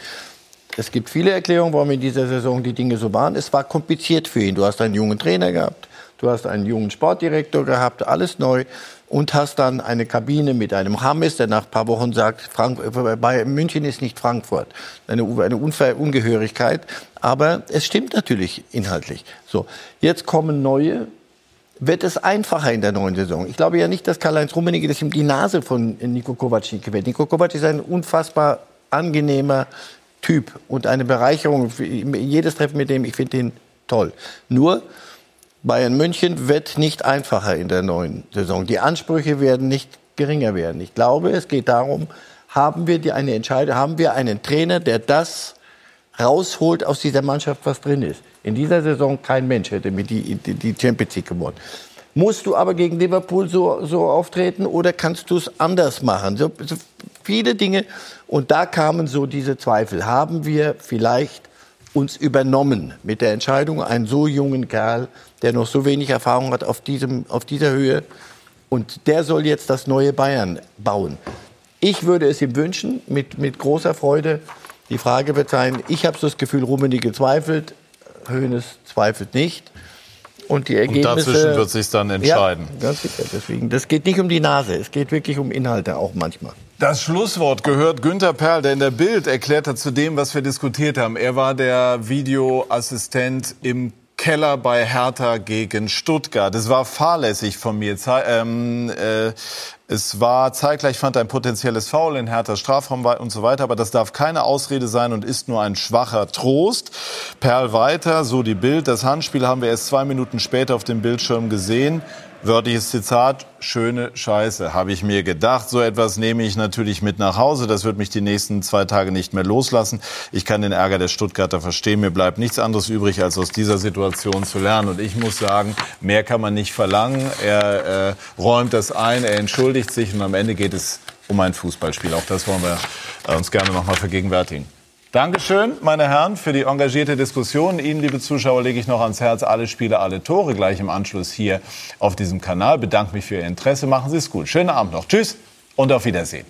Es gibt viele Erklärungen, warum in dieser Saison die Dinge so waren. Es war kompliziert für ihn. Du hast einen jungen Trainer gehabt. Du hast einen jungen Sportdirektor gehabt, alles neu und hast dann eine Kabine mit einem Hammes, der nach ein paar Wochen sagt, Frank bei München ist nicht Frankfurt. Eine, eine Ungehörigkeit. Aber es stimmt natürlich inhaltlich. So, jetzt kommen neue. Wird es einfacher in der neuen Saison? Ich glaube ja nicht, dass Karl-Heinz Rummenigge das ihm die Nase von Niko Kovac gewählt. Niko Kovac ist ein unfassbar angenehmer Typ und eine Bereicherung. Jedes Treffen mit dem, ich finde ihn toll. Nur, Bayern München wird nicht einfacher in der neuen Saison. Die Ansprüche werden nicht geringer werden. Ich glaube, es geht darum, haben wir die eine Entscheidung, haben wir einen Trainer, der das rausholt aus dieser Mannschaft, was drin ist. In dieser Saison kein Mensch hätte mit die, die, Champions League gewonnen. Musst du aber gegen Liverpool so, so auftreten oder kannst du es anders machen? So, so viele Dinge. Und da kamen so diese Zweifel. Haben wir vielleicht uns übernommen mit der Entscheidung, einen so jungen Kerl, der noch so wenig Erfahrung hat auf, diesem, auf dieser Höhe. Und der soll jetzt das neue Bayern bauen. Ich würde es ihm wünschen, mit, mit großer Freude. Die Frage wird sein, ich habe so das Gefühl, Rummenigge zweifelt, Hoeneß zweifelt nicht. Und die Ergebnisse. Und dazwischen wird sich dann entscheiden. Ja, ganz sicher. Deswegen, das geht nicht um die Nase, es geht wirklich um Inhalte auch manchmal. Das Schlusswort gehört Günter Perl, der in der Bild erklärt hat zu dem, was wir diskutiert haben. Er war der Videoassistent im Keller bei Hertha gegen Stuttgart. Es war fahrlässig von mir. Ähm, äh, es war zeitgleich fand ein potenzielles Foul in Herthas Strafraum und so weiter, aber das darf keine Ausrede sein und ist nur ein schwacher Trost. Perl weiter, so die Bild. Das Handspiel haben wir erst zwei Minuten später auf dem Bildschirm gesehen. Wörtliches Zitat, schöne Scheiße, habe ich mir gedacht. So etwas nehme ich natürlich mit nach Hause. Das wird mich die nächsten zwei Tage nicht mehr loslassen. Ich kann den Ärger der Stuttgarter verstehen. Mir bleibt nichts anderes übrig, als aus dieser Situation zu lernen. Und ich muss sagen, mehr kann man nicht verlangen. Er äh, räumt das ein, er entschuldigt sich und am Ende geht es um ein Fußballspiel. Auch das wollen wir äh, uns gerne noch mal vergegenwärtigen. Dankeschön, meine Herren, für die engagierte Diskussion. Ihnen, liebe Zuschauer, lege ich noch ans Herz, alle Spiele, alle Tore gleich im Anschluss hier auf diesem Kanal. Bedanke mich für Ihr Interesse. Machen Sie es gut. Schönen Abend noch. Tschüss und auf Wiedersehen.